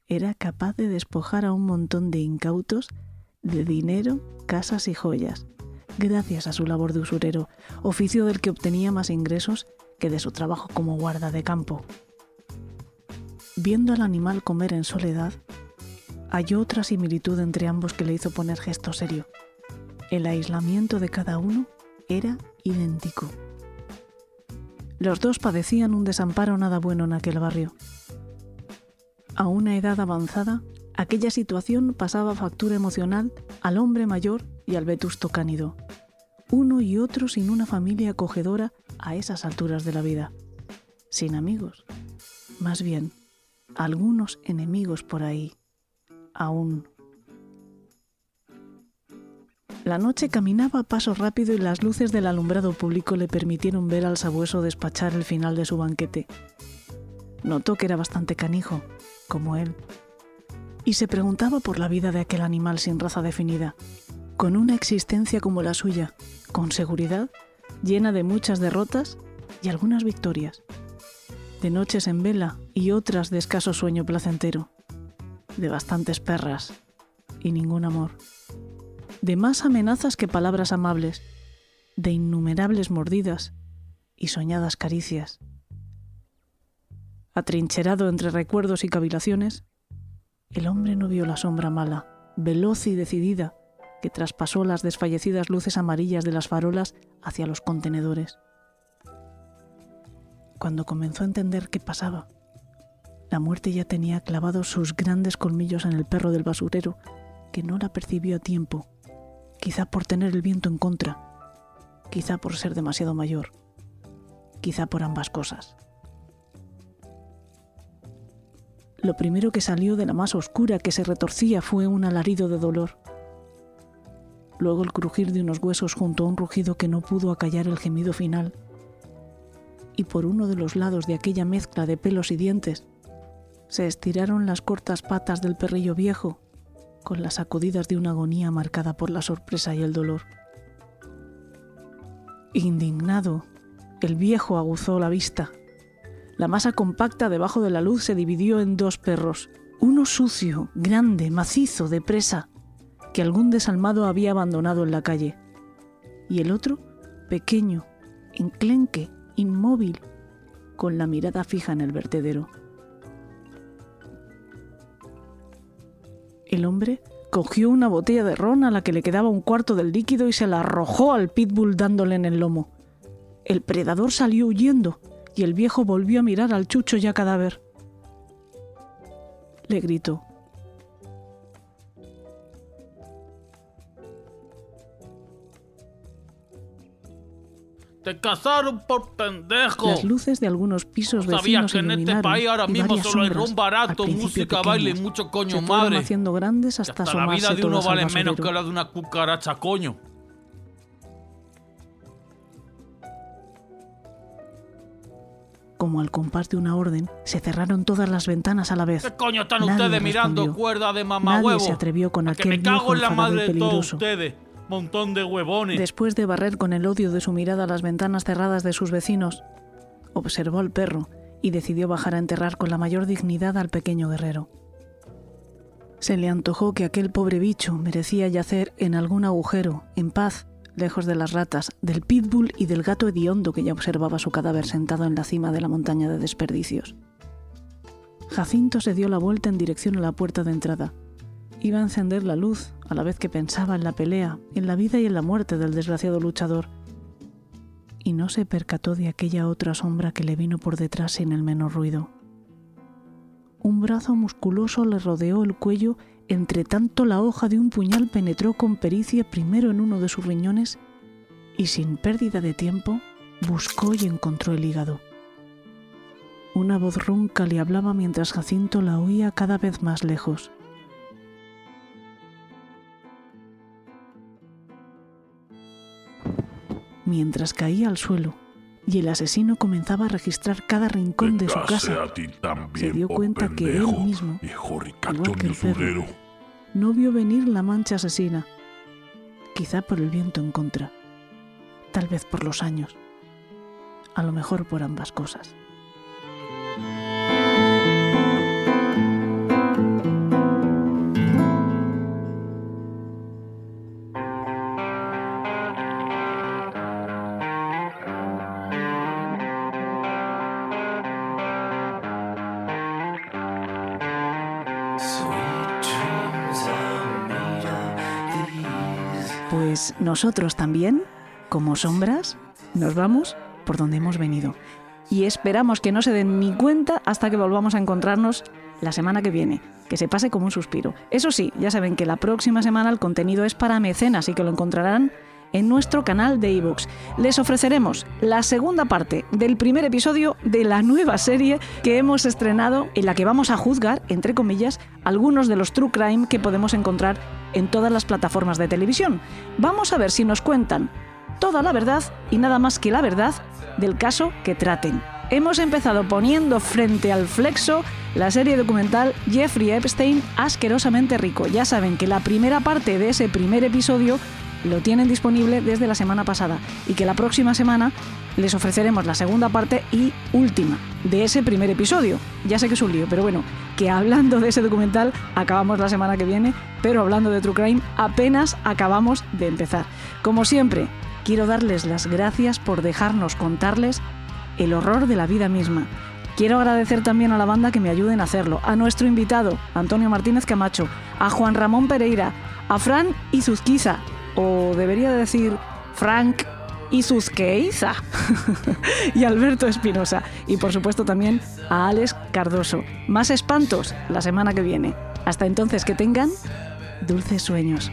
era capaz de despojar a un montón de incautos de dinero, casas y joyas, gracias a su labor de usurero, oficio del que obtenía más ingresos que de su trabajo como guarda de campo. Viendo al animal comer en soledad, halló otra similitud entre ambos que le hizo poner gesto serio. El aislamiento de cada uno era idéntico. Los dos padecían un desamparo nada bueno en aquel barrio. A una edad avanzada, aquella situación pasaba factura emocional al hombre mayor y al vetusto cánido, uno y otro sin una familia acogedora a esas alturas de la vida, sin amigos, más bien algunos enemigos por ahí, aún. La noche caminaba a paso rápido y las luces del alumbrado público le permitieron ver al sabueso despachar el final de su banquete. Notó que era bastante canijo, como él. Y se preguntaba por la vida de aquel animal sin raza definida, con una existencia como la suya, con seguridad, llena de muchas derrotas y algunas victorias, de noches en vela y otras de escaso sueño placentero, de bastantes perras y ningún amor, de más amenazas que palabras amables, de innumerables mordidas y soñadas caricias. Atrincherado entre recuerdos y cavilaciones, el hombre no vio la sombra mala, veloz y decidida, que traspasó las desfallecidas luces amarillas de las farolas hacia los contenedores. Cuando comenzó a entender qué pasaba, la muerte ya tenía clavados sus grandes colmillos en el perro del basurero, que no la percibió a tiempo, quizá por tener el viento en contra, quizá por ser demasiado mayor, quizá por ambas cosas. Lo primero que salió de la masa oscura que se retorcía fue un alarido de dolor. Luego el crujir de unos huesos junto a un rugido que no pudo acallar el gemido final. Y por uno de los lados de aquella mezcla de pelos y dientes se estiraron las cortas patas del perrillo viejo con las sacudidas de una agonía marcada por la sorpresa y el dolor. Indignado, el viejo aguzó la vista la masa compacta debajo de la luz se dividió en dos perros, uno sucio, grande, macizo, de presa, que algún desalmado había abandonado en la calle, y el otro, pequeño, enclenque, inmóvil, con la mirada fija en el vertedero. El hombre cogió una botella de ron a la que le quedaba un cuarto del líquido y se la arrojó al pitbull dándole en el lomo. El predador salió huyendo, y el viejo volvió a mirar al chucho ya cadáver. Le gritó. Te cazaron por pendejo. Las luces de algunos pisos No sabía vecinos que en este país ahora mismo solo hay ron barato, música, baile y mucho coño se madre. haciendo grandes hasta, Hasta la vida de uno vale menos que la de una cucaracha, coño. Como al compás de una orden, se cerraron todas las ventanas a la vez. ¿Qué coño están Nadie ustedes mirando respondió. cuerda de Nadie se atrevió con Que aquel me cago en la madre de todos ustedes. Montón de huevones. Después de barrer con el odio de su mirada las ventanas cerradas de sus vecinos, observó al perro y decidió bajar a enterrar con la mayor dignidad al pequeño guerrero. Se le antojó que aquel pobre bicho merecía yacer en algún agujero, en paz, lejos de las ratas, del pitbull y del gato hediondo que ya observaba su cadáver sentado en la cima de la montaña de desperdicios. Jacinto se dio la vuelta en dirección a la puerta de entrada. Iba a encender la luz a la vez que pensaba en la pelea, en la vida y en la muerte del desgraciado luchador. Y no se percató de aquella otra sombra que le vino por detrás sin el menor ruido. Un brazo musculoso le rodeó el cuello, entre tanto la hoja de un puñal penetró con pericia primero en uno de sus riñones y sin pérdida de tiempo buscó y encontró el hígado. Una voz ronca le hablaba mientras Jacinto la oía cada vez más lejos. Mientras caía al suelo y el asesino comenzaba a registrar cada rincón de su casa, se dio por cuenta que él mismo, igual que el perro. No vio venir la mancha asesina, quizá por el viento en contra, tal vez por los años, a lo mejor por ambas cosas. Pues nosotros también, como sombras, nos vamos por donde hemos venido. Y esperamos que no se den ni cuenta hasta que volvamos a encontrarnos la semana que viene. Que se pase como un suspiro. Eso sí, ya saben que la próxima semana el contenido es para mecenas y que lo encontrarán en nuestro canal de ebooks. Les ofreceremos la segunda parte del primer episodio de la nueva serie que hemos estrenado en la que vamos a juzgar, entre comillas, algunos de los true crime que podemos encontrar en todas las plataformas de televisión. Vamos a ver si nos cuentan toda la verdad y nada más que la verdad del caso que traten. hemos empezado poniendo frente al flexo la serie documental Jeffrey Epstein asquerosamente rico. Ya saben que la primera parte de ese primer episodio lo tienen disponible desde la semana pasada y que la próxima semana les ofreceremos la segunda parte y última de ese primer episodio. Ya sé que es un lío, pero bueno, que hablando de ese documental acabamos la semana que viene, pero hablando de True Crime apenas acabamos de empezar. Como siempre, quiero darles las gracias por dejarnos contarles el horror de la vida misma. Quiero agradecer también a la banda que me ayuden a hacerlo, a nuestro invitado, Antonio Martínez Camacho, a Juan Ramón Pereira, a Fran Izuzquiza, o debería decir Frank Isusqueiza [LAUGHS] y Alberto Espinosa. Y por supuesto también a Alex Cardoso. Más espantos la semana que viene. Hasta entonces que tengan dulces sueños.